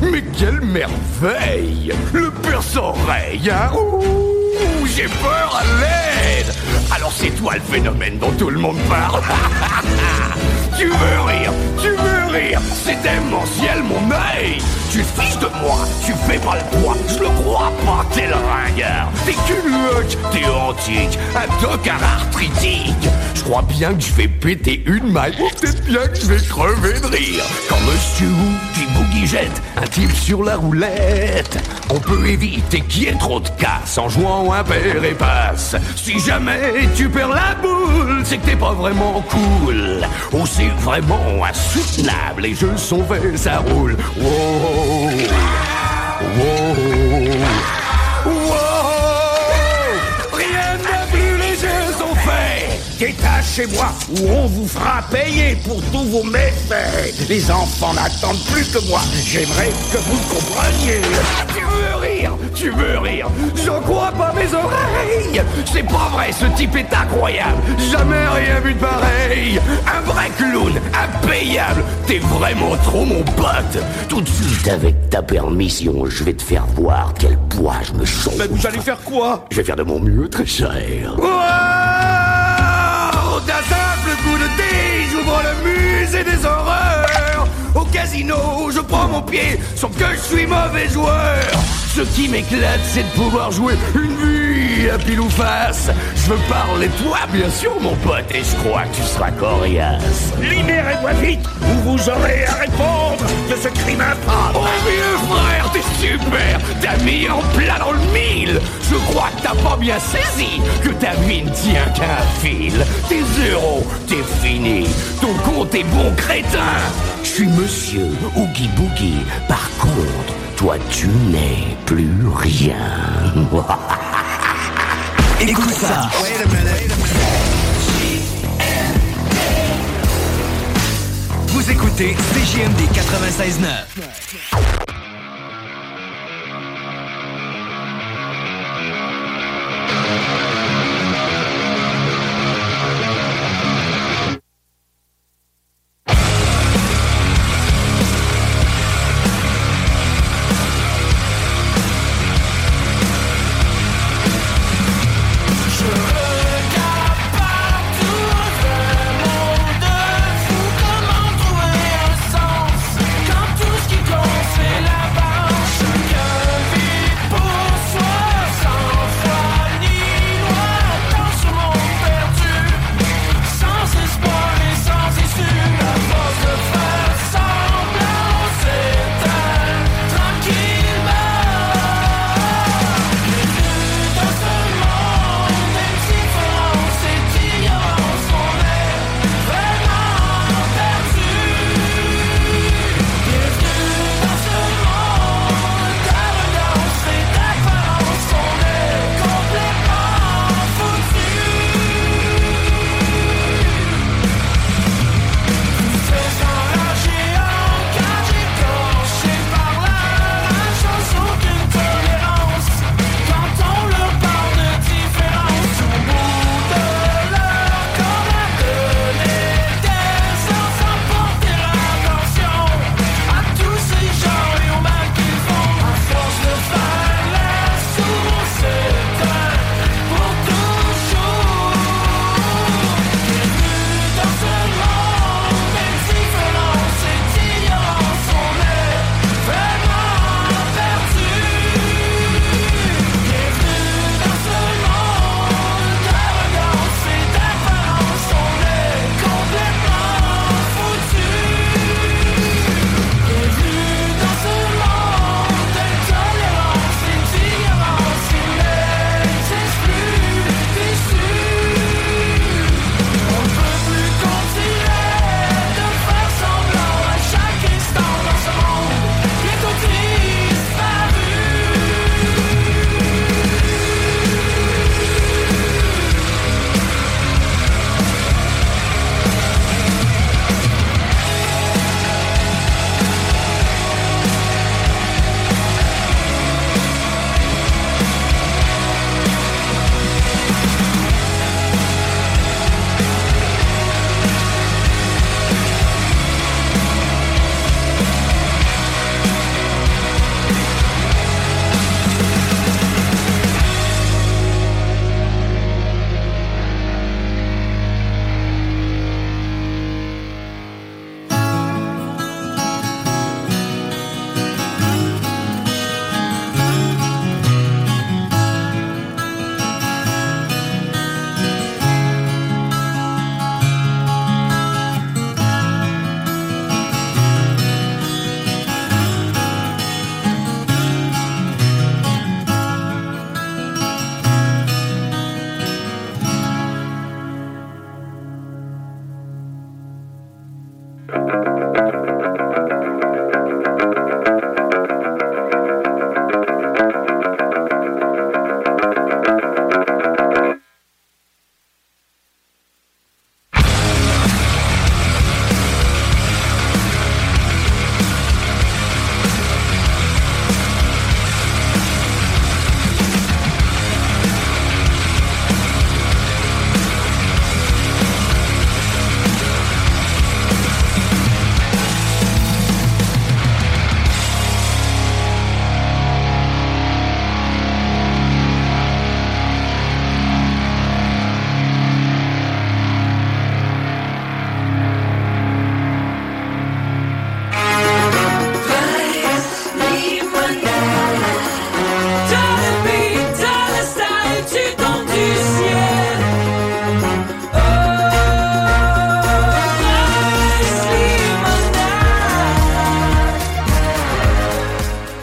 Mais quelle merveille. Le père oreille, hein. Ouh, j'ai peur à l'aide. Alors c'est toi le phénomène dont tout le monde parle. [laughs] Tu veux rire Tu veux rire C'est démentiel mon œil. Tu te fiches de moi. Tu fais pas le poids. Je le crois pas. T'es le ringard. T'es culotte T'es antique. Un tocard arthritique Je crois bien que je vais péter une maille. Peut-être bien que je vais crever de rire. Quand monsieur jette Un type sur la roulette. On peut éviter qu'il y ait trop de casse En jouant un père et passe. Si jamais tu perds la boule C'est que t'es pas vraiment cool. Ou c'est vraiment insoutenable Les jeux sont faits, ça roule. Wow. Wow Chez moi où on vous fera payer pour tous vos méfaits. Les enfants n'attendent plus que moi. J'aimerais que vous compreniez. Tu veux rire? Tu veux rire? J'en crois pas mes oreilles. C'est pas vrai, ce type est incroyable. Jamais rien vu de pareil. Un vrai clown, impayable. T'es vraiment trop mon pote. Tout de suite avec ta permission Je vais te faire voir quel poids je me chauffe Mais vous allez faire quoi? Je vais faire de mon mieux très cher D'un simple coup de dé, j'ouvre le musée des horreurs. Au casino, je prends mon pied, sauf que je suis mauvais joueur. Ce qui m'éclate, c'est de pouvoir jouer une vie à pile ou face. Je veux parler de toi, bien sûr, mon pote, et je crois que tu seras coriace. Libérez-moi vite, ou vous aurez à répondre de ce crime infâme. Oh, vieux frère, t'es super, t'as mis en plein dans le mille. Je crois que t'as pas bien saisi que ta vie ne tient qu'à un fil. T'es zéro, t'es fini, ton compte est bon crétin. Je suis monsieur Oogie Boogie, par contre, toi tu n'es plus rien. [laughs] Écoute ça. Vous écoutez CJMD 96.9.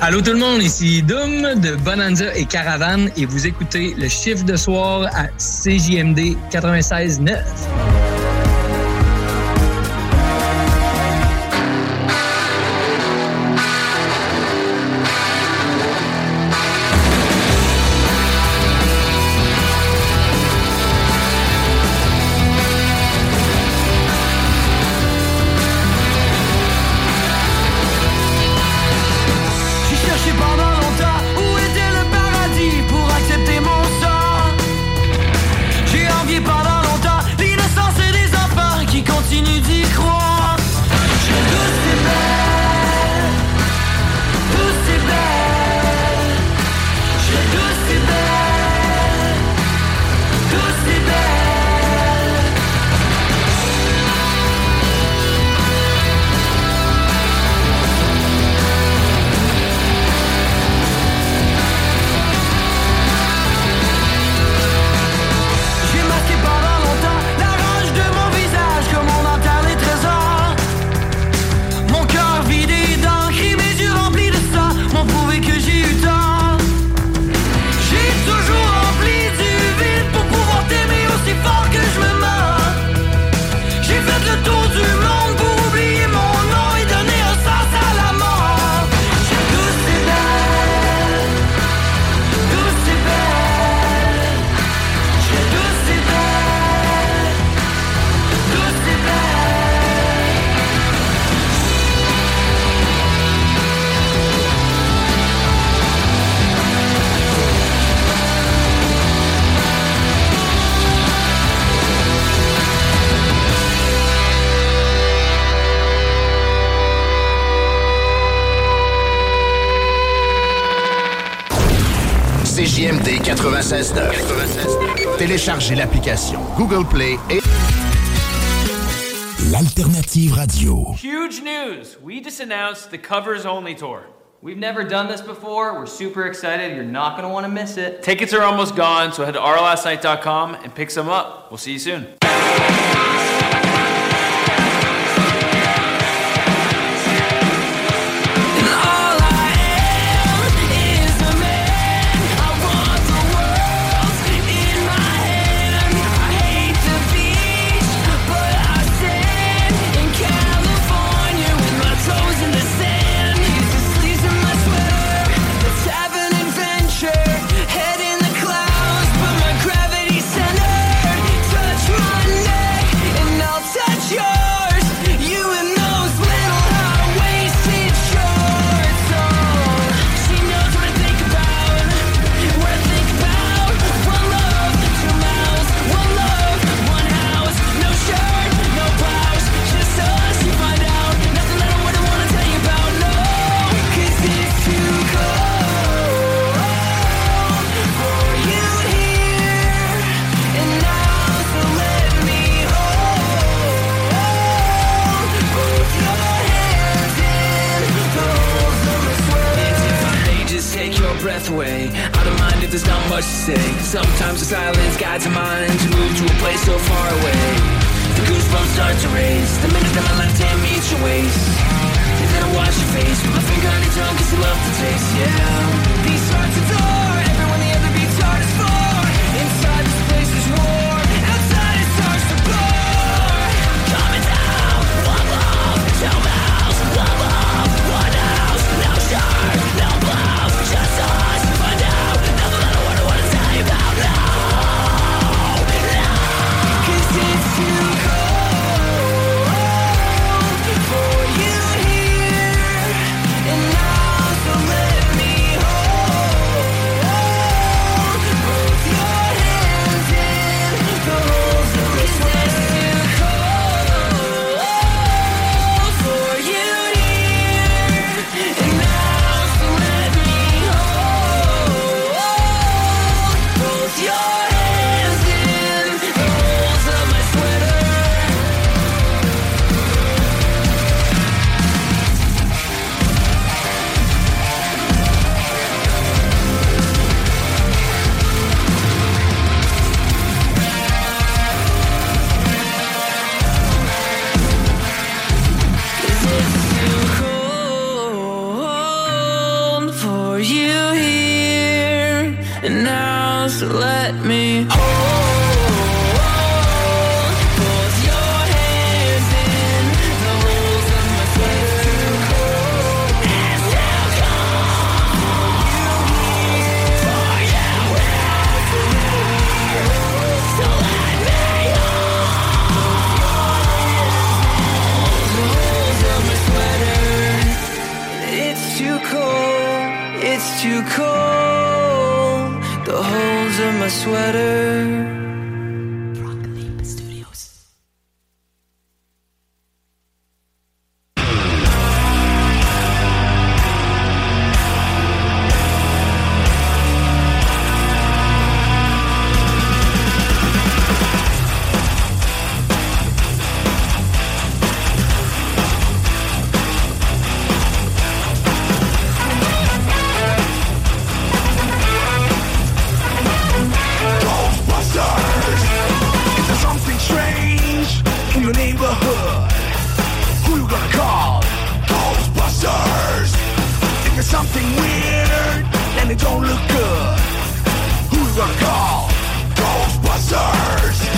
Allô tout le monde, ici Doom de Bonanza et Caravane et vous écoutez le chiffre de soir à CJMD 96.9. Google Play et L'Alternative Radio. Huge news! We just announced the Covers Only Tour. We've never done this before. We're super excited. You're not going to want to miss it. Tickets are almost gone, so head to rlastnight.com and pick some up. We'll see you soon. Who you gonna call? Ghostbusters. Think of something weird and it don't look good. Who you gonna call? Ghostbusters.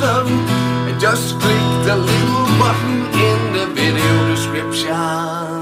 system and just click the little button in the video description.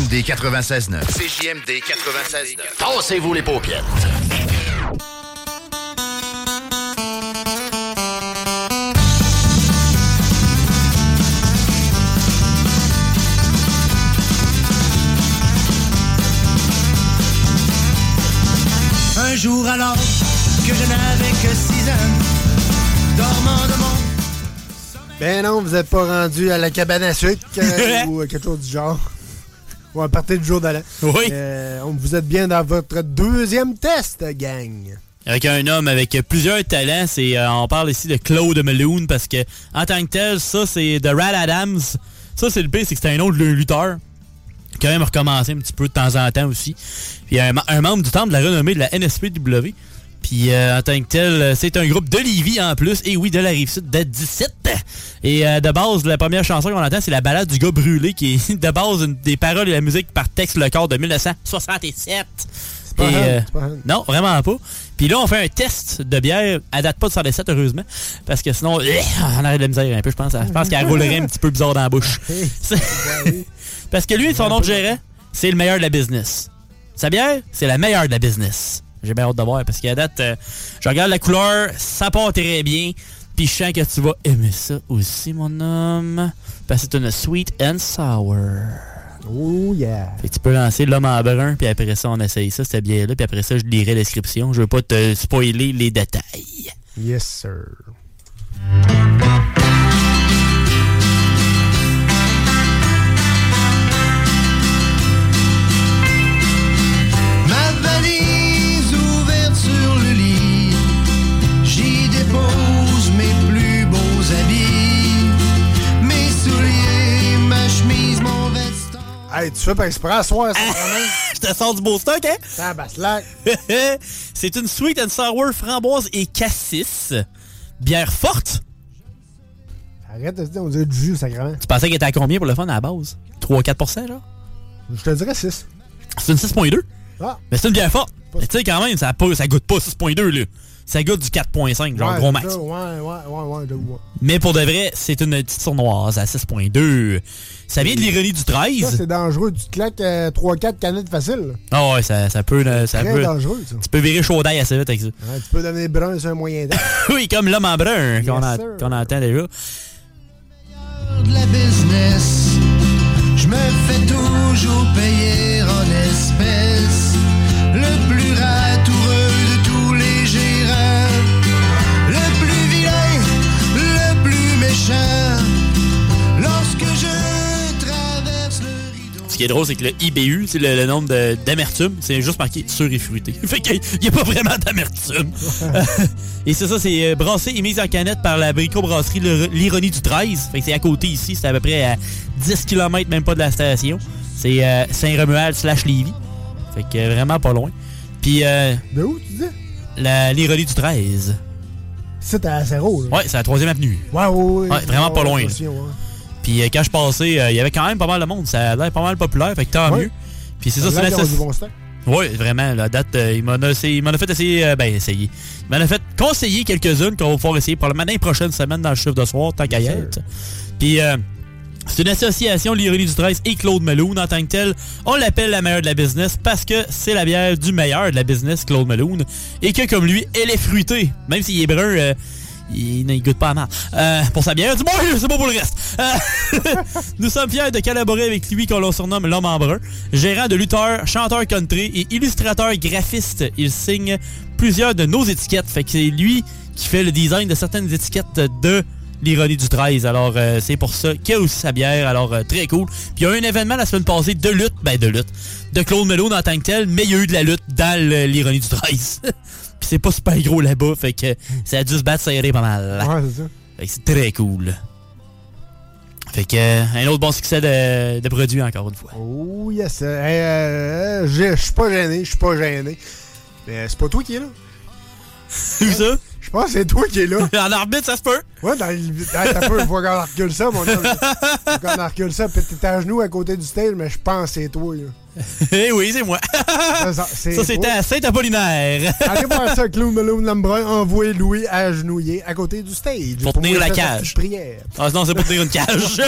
CJMD 96.9. CJMD 96.9. Tassez-vous les paupières. Un jour alors que je n'avais que 6 ans, dormant de mon Ben non, vous êtes pas rendu à la cabane à sucre euh, [laughs] ou quelque chose du genre. Ou à partir du jour d'allant. Oui. Euh, vous êtes bien dans votre deuxième test, gang. Avec un homme avec plusieurs talents, c'est euh, on parle ici de Claude Malone parce que en tant que tel, ça c'est The Rad Adams. Ça c'est le pire, c'est que c'est un autre lutteur quand même recommencé un petit peu de temps en temps aussi. Puis un, un membre du temple de la renommée de la NSPW. Puis euh, en tant que tel, c'est un groupe de Lévis en plus, et oui, de la Rive-Sud de 17. Et euh, de base, la première chanson qu'on entend, c'est la balade du gars brûlé, qui est [laughs] de base une des paroles et la musique par texte le corps de 1967. pas Et, Hunt, euh, non, vraiment pas. Puis là, on fait un test de bière. Elle date pas de 107, heureusement. Parce que sinon, on arrête de la misère un peu, je pense. Je pense qu'elle roulerait un petit peu bizarre dans la bouche. C'est- [laughs] Parce que lui, son nom de gérant, c'est le meilleur de la business. Sa bière, c'est la meilleure de la business. J'ai bien hâte de voir parce qu'à date, euh, je regarde la couleur, ça part très bien. Puis je sens que tu vas aimer ça aussi, mon homme. Parce que c'est une sweet and sour. Oh yeah. Fait que tu peux lancer l'homme en brun, puis après ça, on essaye ça, cette bière-là. Puis après ça, je lirai la description. Je veux pas te spoiler les détails. Yes, sir. Hey, tu fais pas exprès à soir, ça, vraiment? [laughs] Je te sors du beau stock, hein? Tabaslac. [laughs] c'est une sweet and sour framboise et cassis. Bière forte. Arrête de se dire, on dirait du jus, sacrément. Tu pensais qu'elle était à combien pour le fun à la base? 3-4%, genre? Je te dirais 6. C'est une 6.2. Ah. Mais c'est une bière forte. Mais tu sais, quand même, ça, ça goûte pas 6.2, là. Ça goûte du 4.5, genre ouais, gros max. ça, Ouais, ouais, ouais, ouais, de ouais. Mais pour de vrai, c'est une petite sournoise à 6.2. Ça vient de l'ironie du Ça, 13. c'est dangereux. Tu te claques euh, 3-4 canettes faciles. Ah ouais, ça, ça peut... Ça Très peut dangereux, ça. Tu peux virer chaud d'ail assez vite avec ça. Ouais, tu peux devenir brun sur un moyen temps. [laughs] oui, comme l'homme en brun qu'on Yes, entend déjà. de la business. Je me fais toujours payer en espèces. Qui est drôle, c'est que le IBU, c'est le, le nombre de- d'amertume, c'est juste marqué sur et fruité. [laughs] fait qu'il n'y a pas vraiment d'amertume. [laughs] et c'est ça, c'est euh, brassé et mis en canette par la brico-brasserie Le- L'Ironie du 13. Fait que c'est à côté ici, c'est à peu près à 10 km même pas de la station. C'est euh, Saint-Romuald slash Lévis. Fait que euh, vraiment pas loin. Puis... euh, de où, tu dis? La L'Ironie du 13. C'est à zéro, là. Ouais, c'est la troisième avenue. Ouais, ouais, ouais. Ouais, vraiment pas loin. ouais. Puis euh, quand je passais, euh, il y avait quand même pas mal de monde. Ça a l'air pas mal populaire, fait que tant Ouais. mieux. Puis c'est ça, c'est la bon. Oui, vraiment, la date, euh, il m'en a, essayé- il m'en a fait essayer, ben essayer. Il m'en a fait conseiller quelques-unes qu'on va pouvoir essayer probablement les prochaines semaines dans le chiffre de soir, tant qu'à y être. Puis euh, c'est une association, l'Ironie du 13 et Claude Meloun en tant que tel. On l'appelle la meilleure de la business parce que c'est la bière du meilleur de la business, Claude Meloun. Et que comme lui, elle est fruitée. Même s'il est brun, euh, il ne goûte pas à mal. Euh, pour sa bière, du moins, c'est bon pour le reste. Euh, [laughs] nous sommes fiers de collaborer avec lui qu'on le surnomme l'homme en brun. Gérant de lutteur, chanteur country et illustrateur graphiste, il signe plusieurs de nos étiquettes. Fait que c'est lui qui fait le design de certaines étiquettes de l'ironie du 13. Alors, euh, c'est pour ça qu'il y a aussi sa bière. Alors, euh, très cool. Puis, il y a eu un événement la semaine passée de lutte. Ben, de lutte. De Claude Melon en tant que tel. Mais il y a eu de la lutte dans l'ironie du 13. [laughs] Puis, c'est pas super gros là-bas. Fait que ça a dû se battre serré pas mal. Ouais, c'est ça. Fait que c'est très cool. Fait que, euh, un autre bon succès de, de produit encore une fois. Oh, yes. Euh, je suis pas gêné, je suis pas gêné. Mais c'est pas toi qui est là. [laughs] Où ça? Je pense que c'est toi qui est là. [laughs] en arbitre, ça se peut. Ouais, dans le. Un peu, faut qu'on recule ça, mon homme. [laughs] Faut qu'on recule ça. Puis t'es à genoux à côté du stage, mais je pense que c'est toi, là. Eh oui, c'est moi. ça, [laughs] c'était à Saint-Apollinaire. Allez voir ça, Clown Malone Lambrun envoie Louis agenouillé à côté du stage. Pour tenir la cage. prière. Ah non, c'est pour tenir une cage.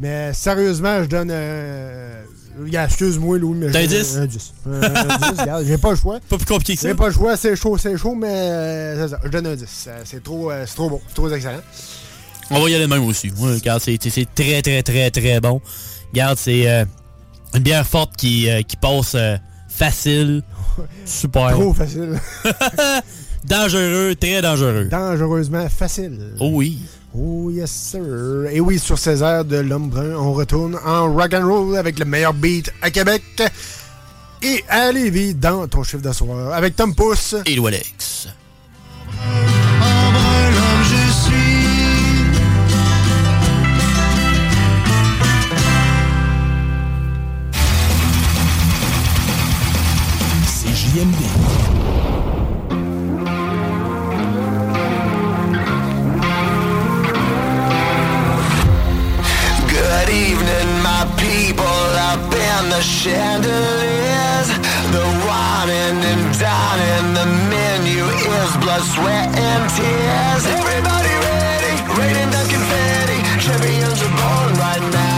Mais sérieusement, je donne. Euh, regarde, excuse-moi, Louis, mais je T'as un donne 10? Un 10. Un- un 10, regarde, J'ai pas le choix. Pas plus compliqué que ça. J'ai pas le choix, c'est chaud, c'est chaud, mais euh, c'est ça, je donne un 10. Euh, C'est trop, euh, c'est trop bon, c'est trop excellent. On va y aller même aussi. Ouais, regarde, c'est c'est très, très, très, très bon. Regarde, c'est euh, une bière forte qui, euh, qui passe euh, facile. [laughs] Super. Trop facile. [laughs] dangereux, très dangereux. Dangereusement facile. Oh oui. Oh yes sir. Et oui, sur Césaire de l'Homme Brun, on retourne en rock and roll avec le meilleur beat à Québec. Et à Lévis, dans ton chiffre de soir, avec Tom Pousse. Et Alex. People up in the chandeliers. The whining and dining, the menu is blood, sweat, and tears. Everybody ready, raining down confetti. Champions are born right now.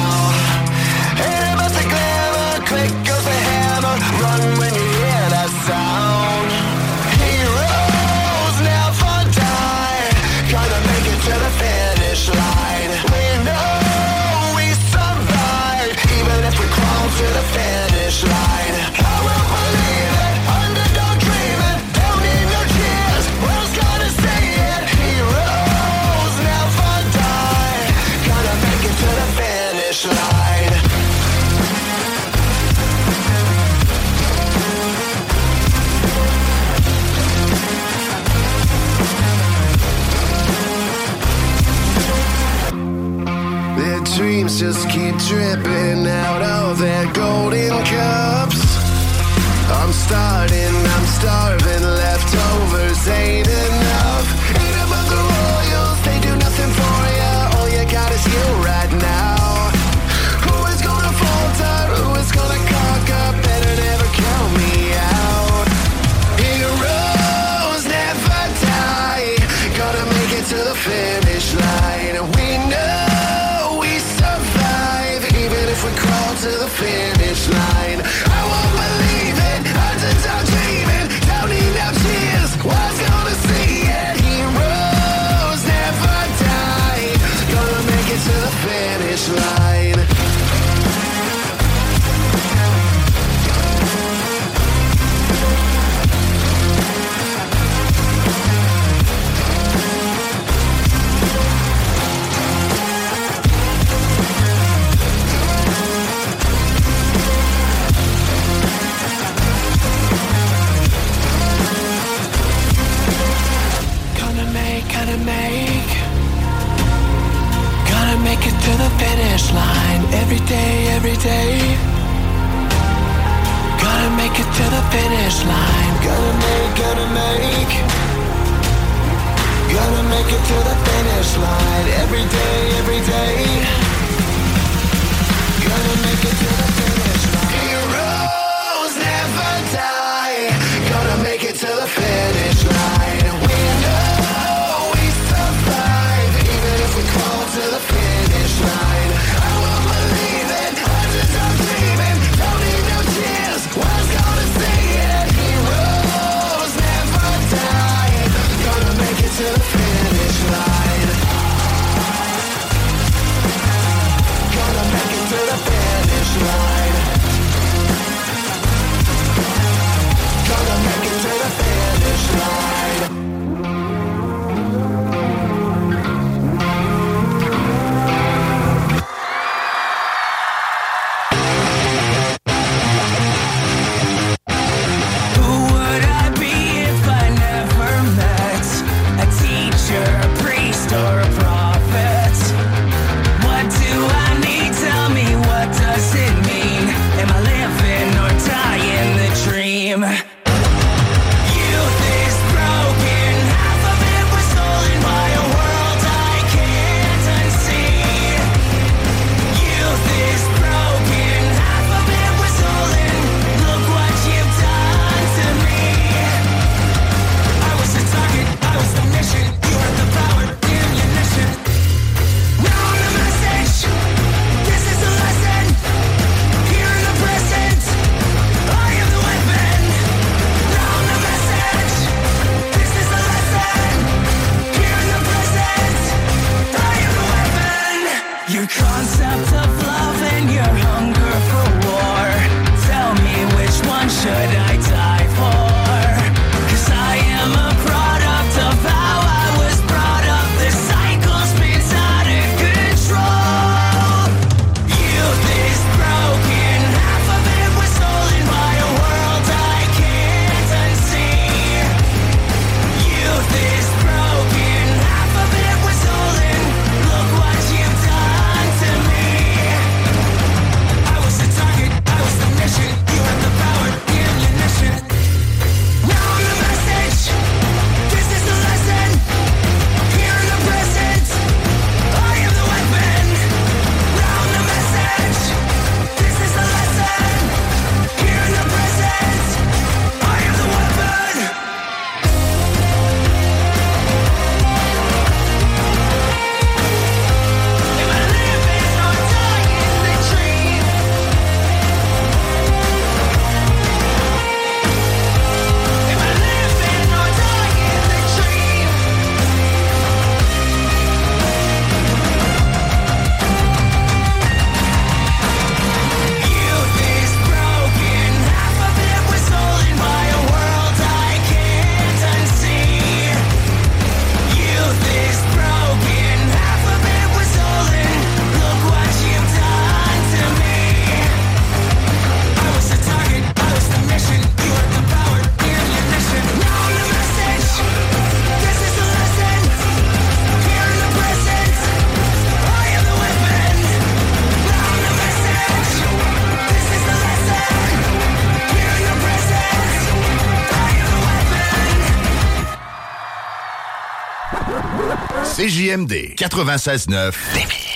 Just keep dripping out of their golden cups. I'm starting, I'm starving, leftovers ain't Every day, every day. Gonna make it to the finish line. Gonna make, gonna make. Gonna make it to the finish line. Every day, every day CJMD 96.9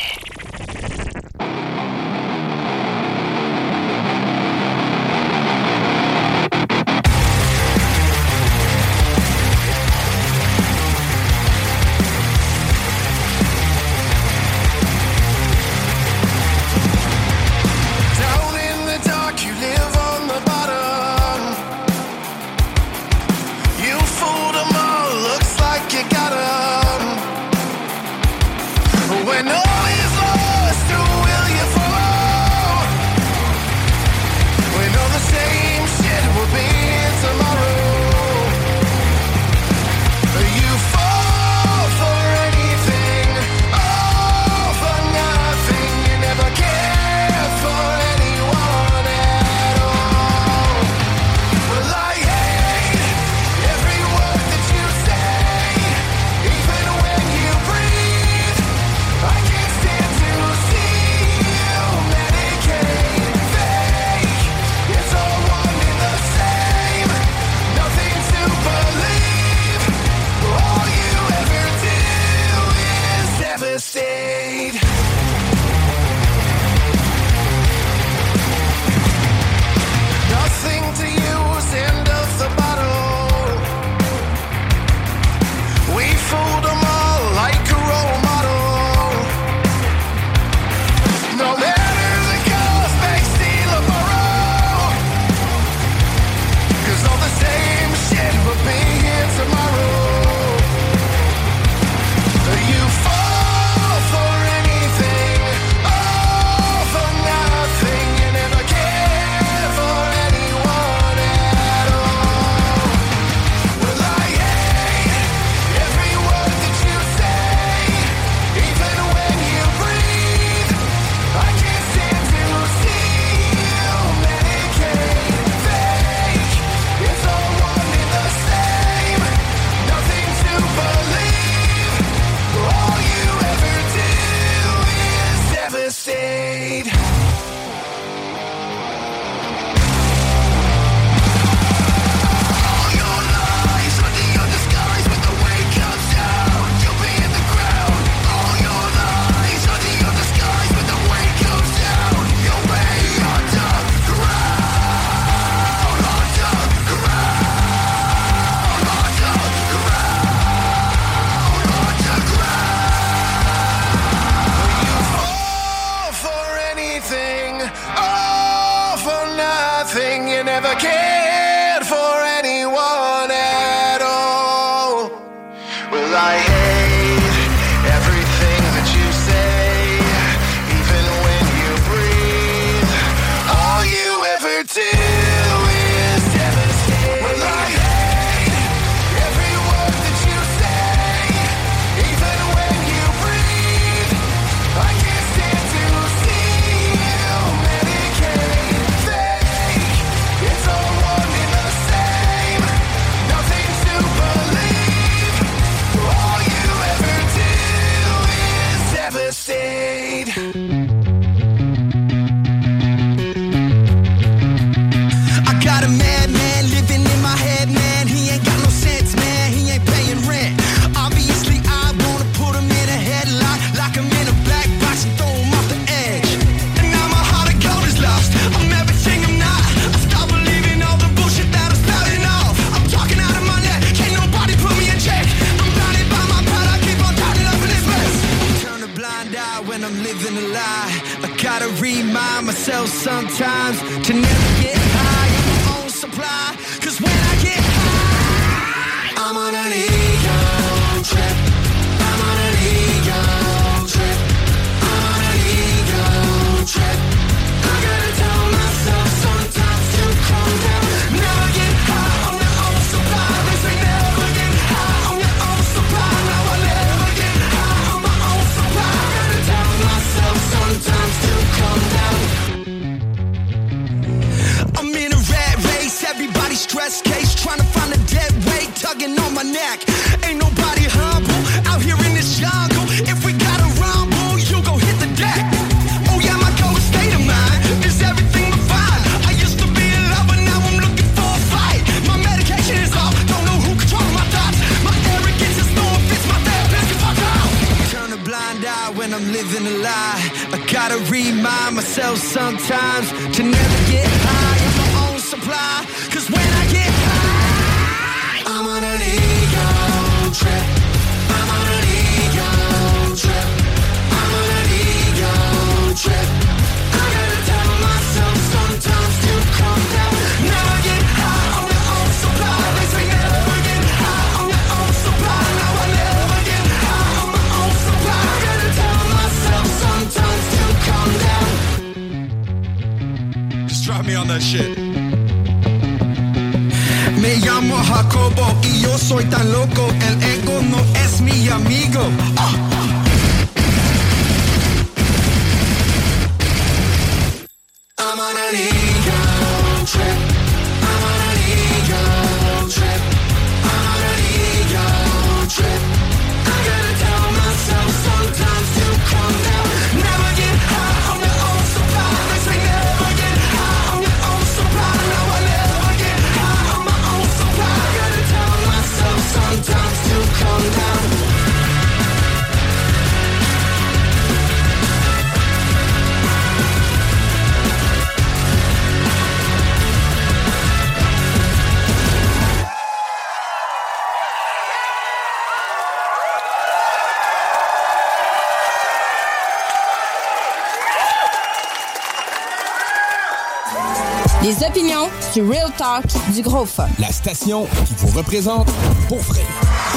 du real talk, du gros fun. La station qui vous représente pour vrai.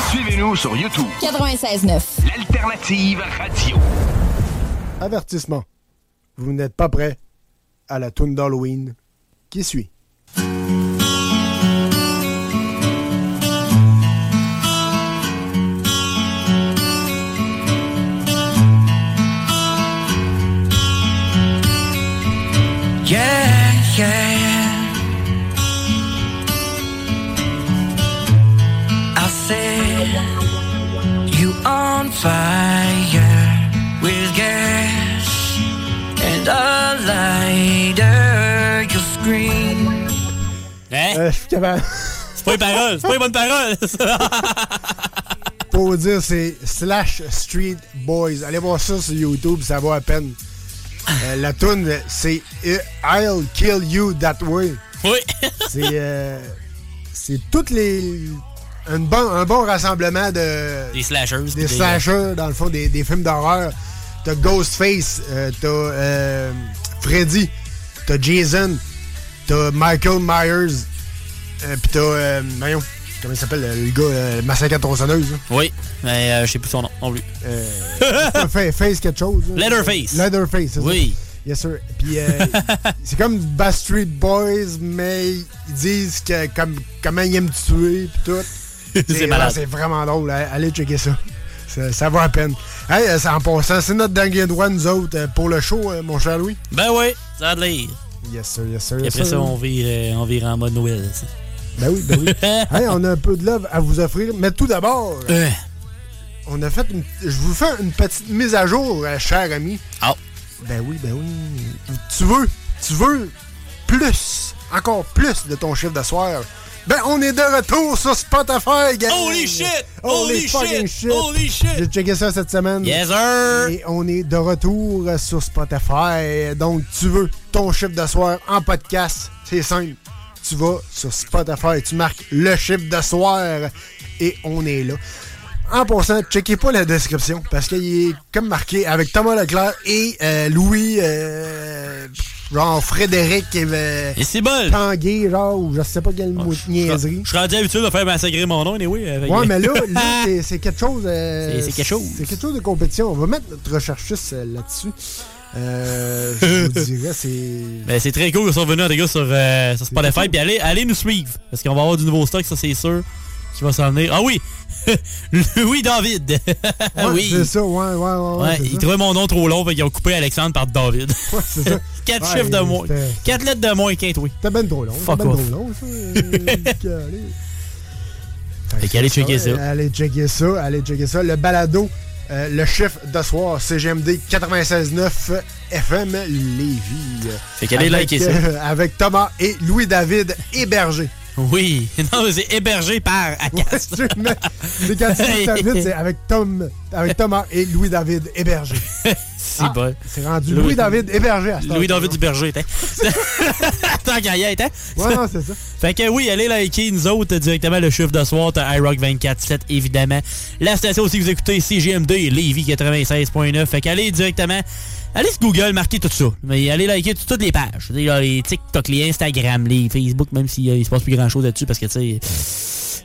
Suivez-nous sur YouTube. 96.9. L'alternative radio. Avertissement. Vous n'êtes pas prêt à la tune d'Halloween qui suit? Fire with gas and a lighter. You scream. Hein? Euh, je suis capable. C'est pas une parole, c'est pas une bonne parole. [laughs] Pour vous dire, c'est Slash Street Boys. Allez voir ça sur YouTube, ça vaut à peine. Euh, la tune, c'est I'll Kill You That Way. Oui. c'est euh, c'est toutes les un bon, un bon rassemblement de Des slashers. des slashers dans le fond des, des films d'horreur. T'as Ghostface, euh, t'as euh, Freddy, t'as Jason, t'as Michael Myers, euh, pis t'as euh, voyons, comment il s'appelle le gars euh, Massacre tronçonneuse. là. Oui, mais euh, je sais plus son nom non plus. Fa- [laughs] fa- face quelque chose. là. Leatherface. Leatherface, c'est ça. Oui. Yes, sir. Puis euh, [laughs] c'est comme Backstreet Boys, mais ils disent que comme, comment ils aiment tuer, puis tout. C'est malade. C'est vraiment drôle. Allez checker ça. Ça, ça vaut la peine. Hey, euh, c'est en passant, c'est notre dernier droit, nous autres, euh, pour le show, euh, mon cher Louis. Ben oui, ça a de l'air. Yes, sir, yes, sir. Et après sir. ça, on vire, euh, on vire en mode Noël. ça. Ben oui, ben oui. [laughs] hey, on a un peu de love à vous offrir. Mais tout d'abord, Euh. on a fait une, je vous fais une petite mise à jour, euh, cher ami. Ah. Ben oui, ben oui. Tu veux, tu veux plus, encore plus de ton chiffre de soir. Ben, on est de retour sur Spotify, gang! Holy shit! Holy, fucking shit! Holy shit! J'ai checké ça cette semaine. Yes, sir! Et on est de retour sur Spotify. Donc, tu veux ton chiffre de soir en podcast, c'est simple. Tu vas sur Spotify, tu marques le chiffre de soir et on est là. En passant, checkez pas la description parce qu'il est comme marqué avec Thomas Leclerc et euh, Louis, euh, genre Frédéric et, euh, Et c'est bon! Tanguay, genre, ou je sais pas quelle mot de niaiserie. Je suis rendu habitué de faire massacrer mon nom, anyway. avec- Ouais, mais là, [laughs] là c'est- quelque chose. euh, C'est- quelque chose. C'est quelque chose de compétition. On va mettre notre recherchiste là-dessus. Euh, je vous [laughs] dirais, c'est. Ben, c'est très cool qu'ils sont venus, les gars, sur, euh, sur Spotify. Puis allez, allez nous suivre. Parce qu'on va avoir du nouveau stock, ça, c'est sûr. Qui va s'en venir. Ah oui! [laughs] Louis David! [laughs] Ouais, oui! C'est ça, ouais, ouais, ouais. ouais, ils ça. trouvaient mon nom trop long, fait qu'ils ont coupé Alexandre par David. Ouais, c'est ça. [laughs] Quatre chiffres de moins. Quatre lettres de moins qu'un, oui. C'était ben trop long. Fuck ben off. trop long, ça. Allez. Fait qu'allez checker ça. Allez checker ça, allez checker ça. Le balado, euh, le chiffre de soir, CGMD 96.9 FM Lévis. Fait qu'allez liker ça. euh, avec Thomas et Louis-David Héberger. Oui. [laughs] Non, mais c'est hébergé par Acast. Mais quand tu dis David, c'est avec, Tom, avec Thomas et Louis-David Héberger. [laughs] Si, Ah, bon. c'est rendu Louis-David Héberger à cette heure. Louis-David Héberger, t'es. [laughs] Tant qu'à y être, hein? Ouais, non, c'est ça. Fait que oui, allez liker nous autres directement le chiffre de soir, t'as iRock 24.7 évidemment. La station aussi que vous écoutez, CGMD, Lévis 96.9. Fait qu'allez directement, allez sur Google, marquez tout ça. Mais allez liker tout- toutes les pages. Là, les TikTok, les Instagram, les Facebook, même s'il il se passe plus grand chose là-dessus parce que tu sais.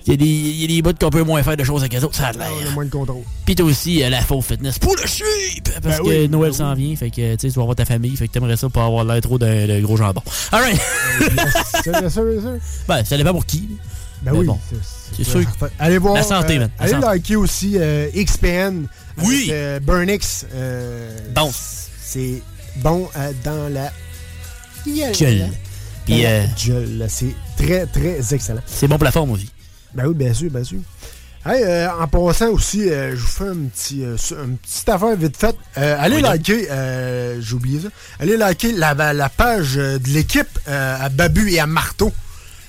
Il y, a des- y a des bouts qu'on peut moins faire de choses avec les autres, ça a l'air. On a moins de contrôle. Pis t'as aussi euh, la faux fitness pour le shape! Parce Ben que oui, Noël ben s'en vient, fait que tu vas avoir ta famille, fait que t'aimerais ça pour avoir l'air trop de gros jambon. Alright! [laughs] C'est sûr, sûr. [laughs] Ben, ça dépend pour qui. Ben Mais oui, bon, c'est- c'est sûr. certain. Allez voir. La santé, euh, man. La allez santé. liker aussi euh, XPN. Oui. Euh, Burnix. Bon. C'est bon dans la. Gueule. Puis. C'est très, très excellent. c'est bon pour la forme aussi. Ben oui, bien sûr, bien sûr. Hey, euh, en passant aussi, euh, je vous fais un petit, euh, une petite affaire vite faite. Allez Oui, liker, euh, j'ai oublié ça, allez liker la, la page de l'équipe à Babu et à Marteau.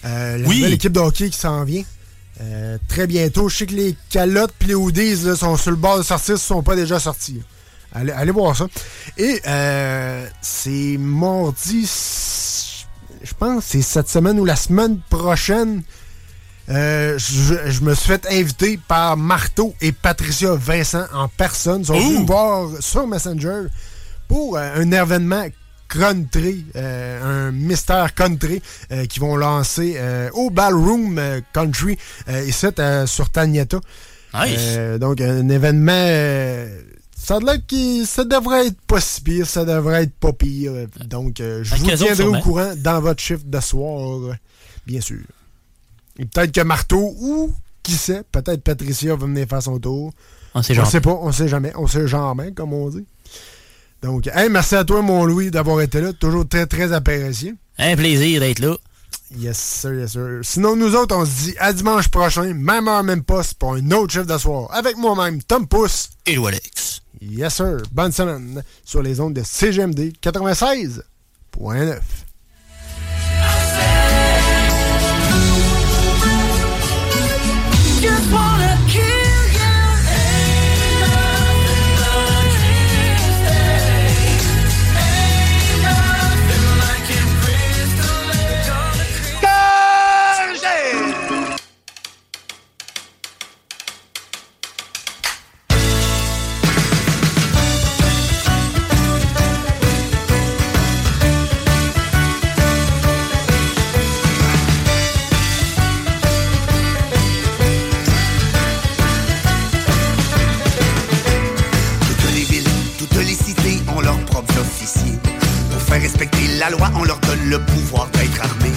La Oui. nouvelle équipe de hockey qui s'en vient. Très bientôt. Je sais que les calottes et les hoodies là, sont sur le bord de sortir, ne sont pas déjà sortis. Allez, allez voir ça. Et c'est mardi, je pense, c'est cette semaine ou la semaine prochaine. Euh, je, je me suis fait inviter par Marteau et Patricia Vincent en personne. Ils sont venus me voir sur Messenger pour euh, un événement country, euh, un mystère country euh, qui vont lancer euh, au Ballroom Country ici sur Taniata. Nice. Donc un événement ça, a l'air qu'il- ça devrait être pas si pire, ça devrait être pas pire. Donc je vous tiendrai au courant dans votre chiffre de soir, bien sûr. Et peut-être que Marteau ou qui sait, peut-être Patricia va venir faire son tour. On sait On jamais. sait pas, on sait jamais, on sait jamais, comme on dit. Donc, hey, merci à toi, mon Louis, d'avoir été là. Toujours très, très apprécié. Un plaisir d'être là. Yes, sir, yes, sir. Sinon, nous autres, on se dit à dimanche prochain, même heure, même poste, pour un autre chiffre de soir. Avec moi-même, Tom Pousse. Et Alex. Yes, sir. Bonne semaine sur les ondes de CGMD 96.9. respecter la loi, on leur donne le pouvoir d'être armés.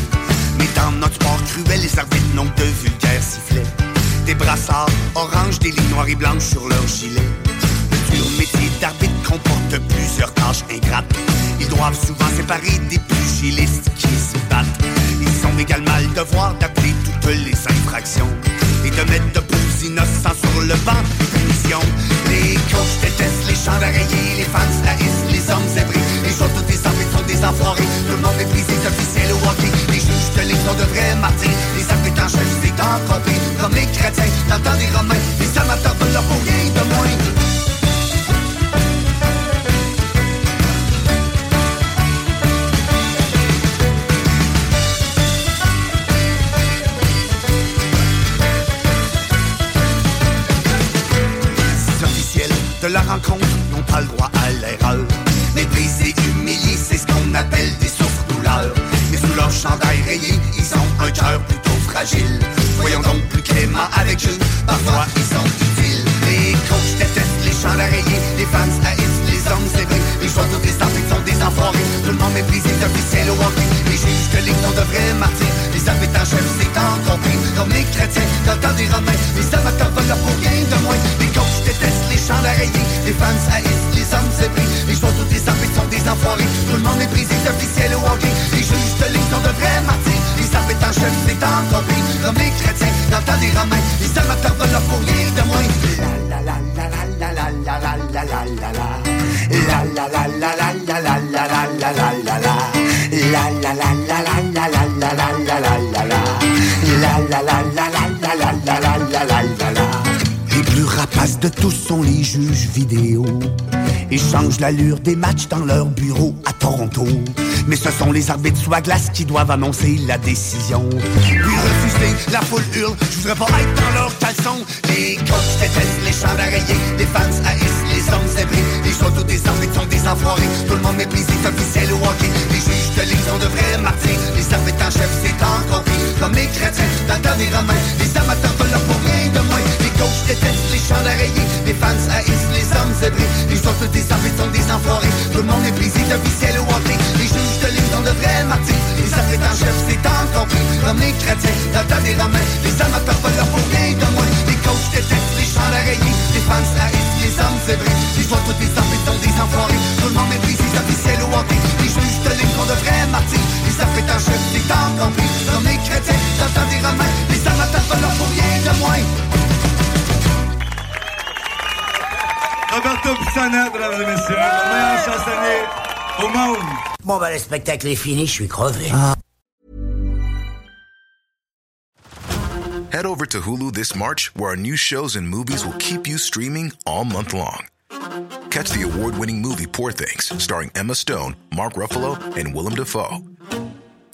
Mais dans notre sport cruel, les arbitres n'ont que de vulgaires sifflets. Des brassards orange, des lignes noires et blanches sur leurs gilets. Le dur métier d'arbitre comporte plusieurs tâches ingrates. Ils doivent souvent séparer des pugilistes qui se battent. Ils ont également le devoir d'appeler toutes les infractions et de mettre de beaux innocents sur le banc des punitions. Les coachs détestent les champs d'araignée, les fans haïssent Tout le monde méprise les officiels au hockey. Les juges de ligue sont de vrais martyrs. Les encore pire. Comme les chrétiens, dans temps des romains, changent l'allure des matchs dans leur bureau à Toronto. Mais ce sont les arbitres sous la glace qui doivent annoncer la décision. Puis refuser, la foule hurle, je voudrais pas être dans leur caleçon. Les coachs détestent les champs d'araignée, les fans haïssent les hommes zébrés. Les photos des arbitres sont des enfoirés, tout le monde méprise les officiels au hockey. Les juges de ligue sont de vrais martyrs, les arbitres en chef c'est. Les chrétiens dans des romains, les amateurs veulent pour rien de moins. Les coachs détestent les champs d'araignée, les fans haïssent les hommes zébrés. Les autres des arbitres sont des enfoirés, tout le monde méprise les officiels au hockey. Les juges de ligue sont de vrais martyrs, les arbitres en chef c'est encore pire. Comme les chrétiens dans des romains, les amateurs veulent pour rien de moins. Les coachs détestent les champs d'araignée, les fans haïssent les hommes zébrés. Les autres des arbitres sont des enfoirés, tout le monde méprise les officiels au hockey. Les juges de ligue sont de vrais martyrs, les arbitres en chef c'est encore pire. Comme les chrétiens dans le temps des romains, les amateurs veulent leur pour rien de moins. Roberto Pissana, mesdames et messieurs, le meilleur chansonnier au monde. Bon, bah, le spectacle est fini, je suis crevé. Ah. Head over to Hulu this March, where our new shows and movies will keep you streaming all month long. Catch the award winning movie Poor Things, starring Emma Stone, Mark Ruffalo, and Willem Dafoe.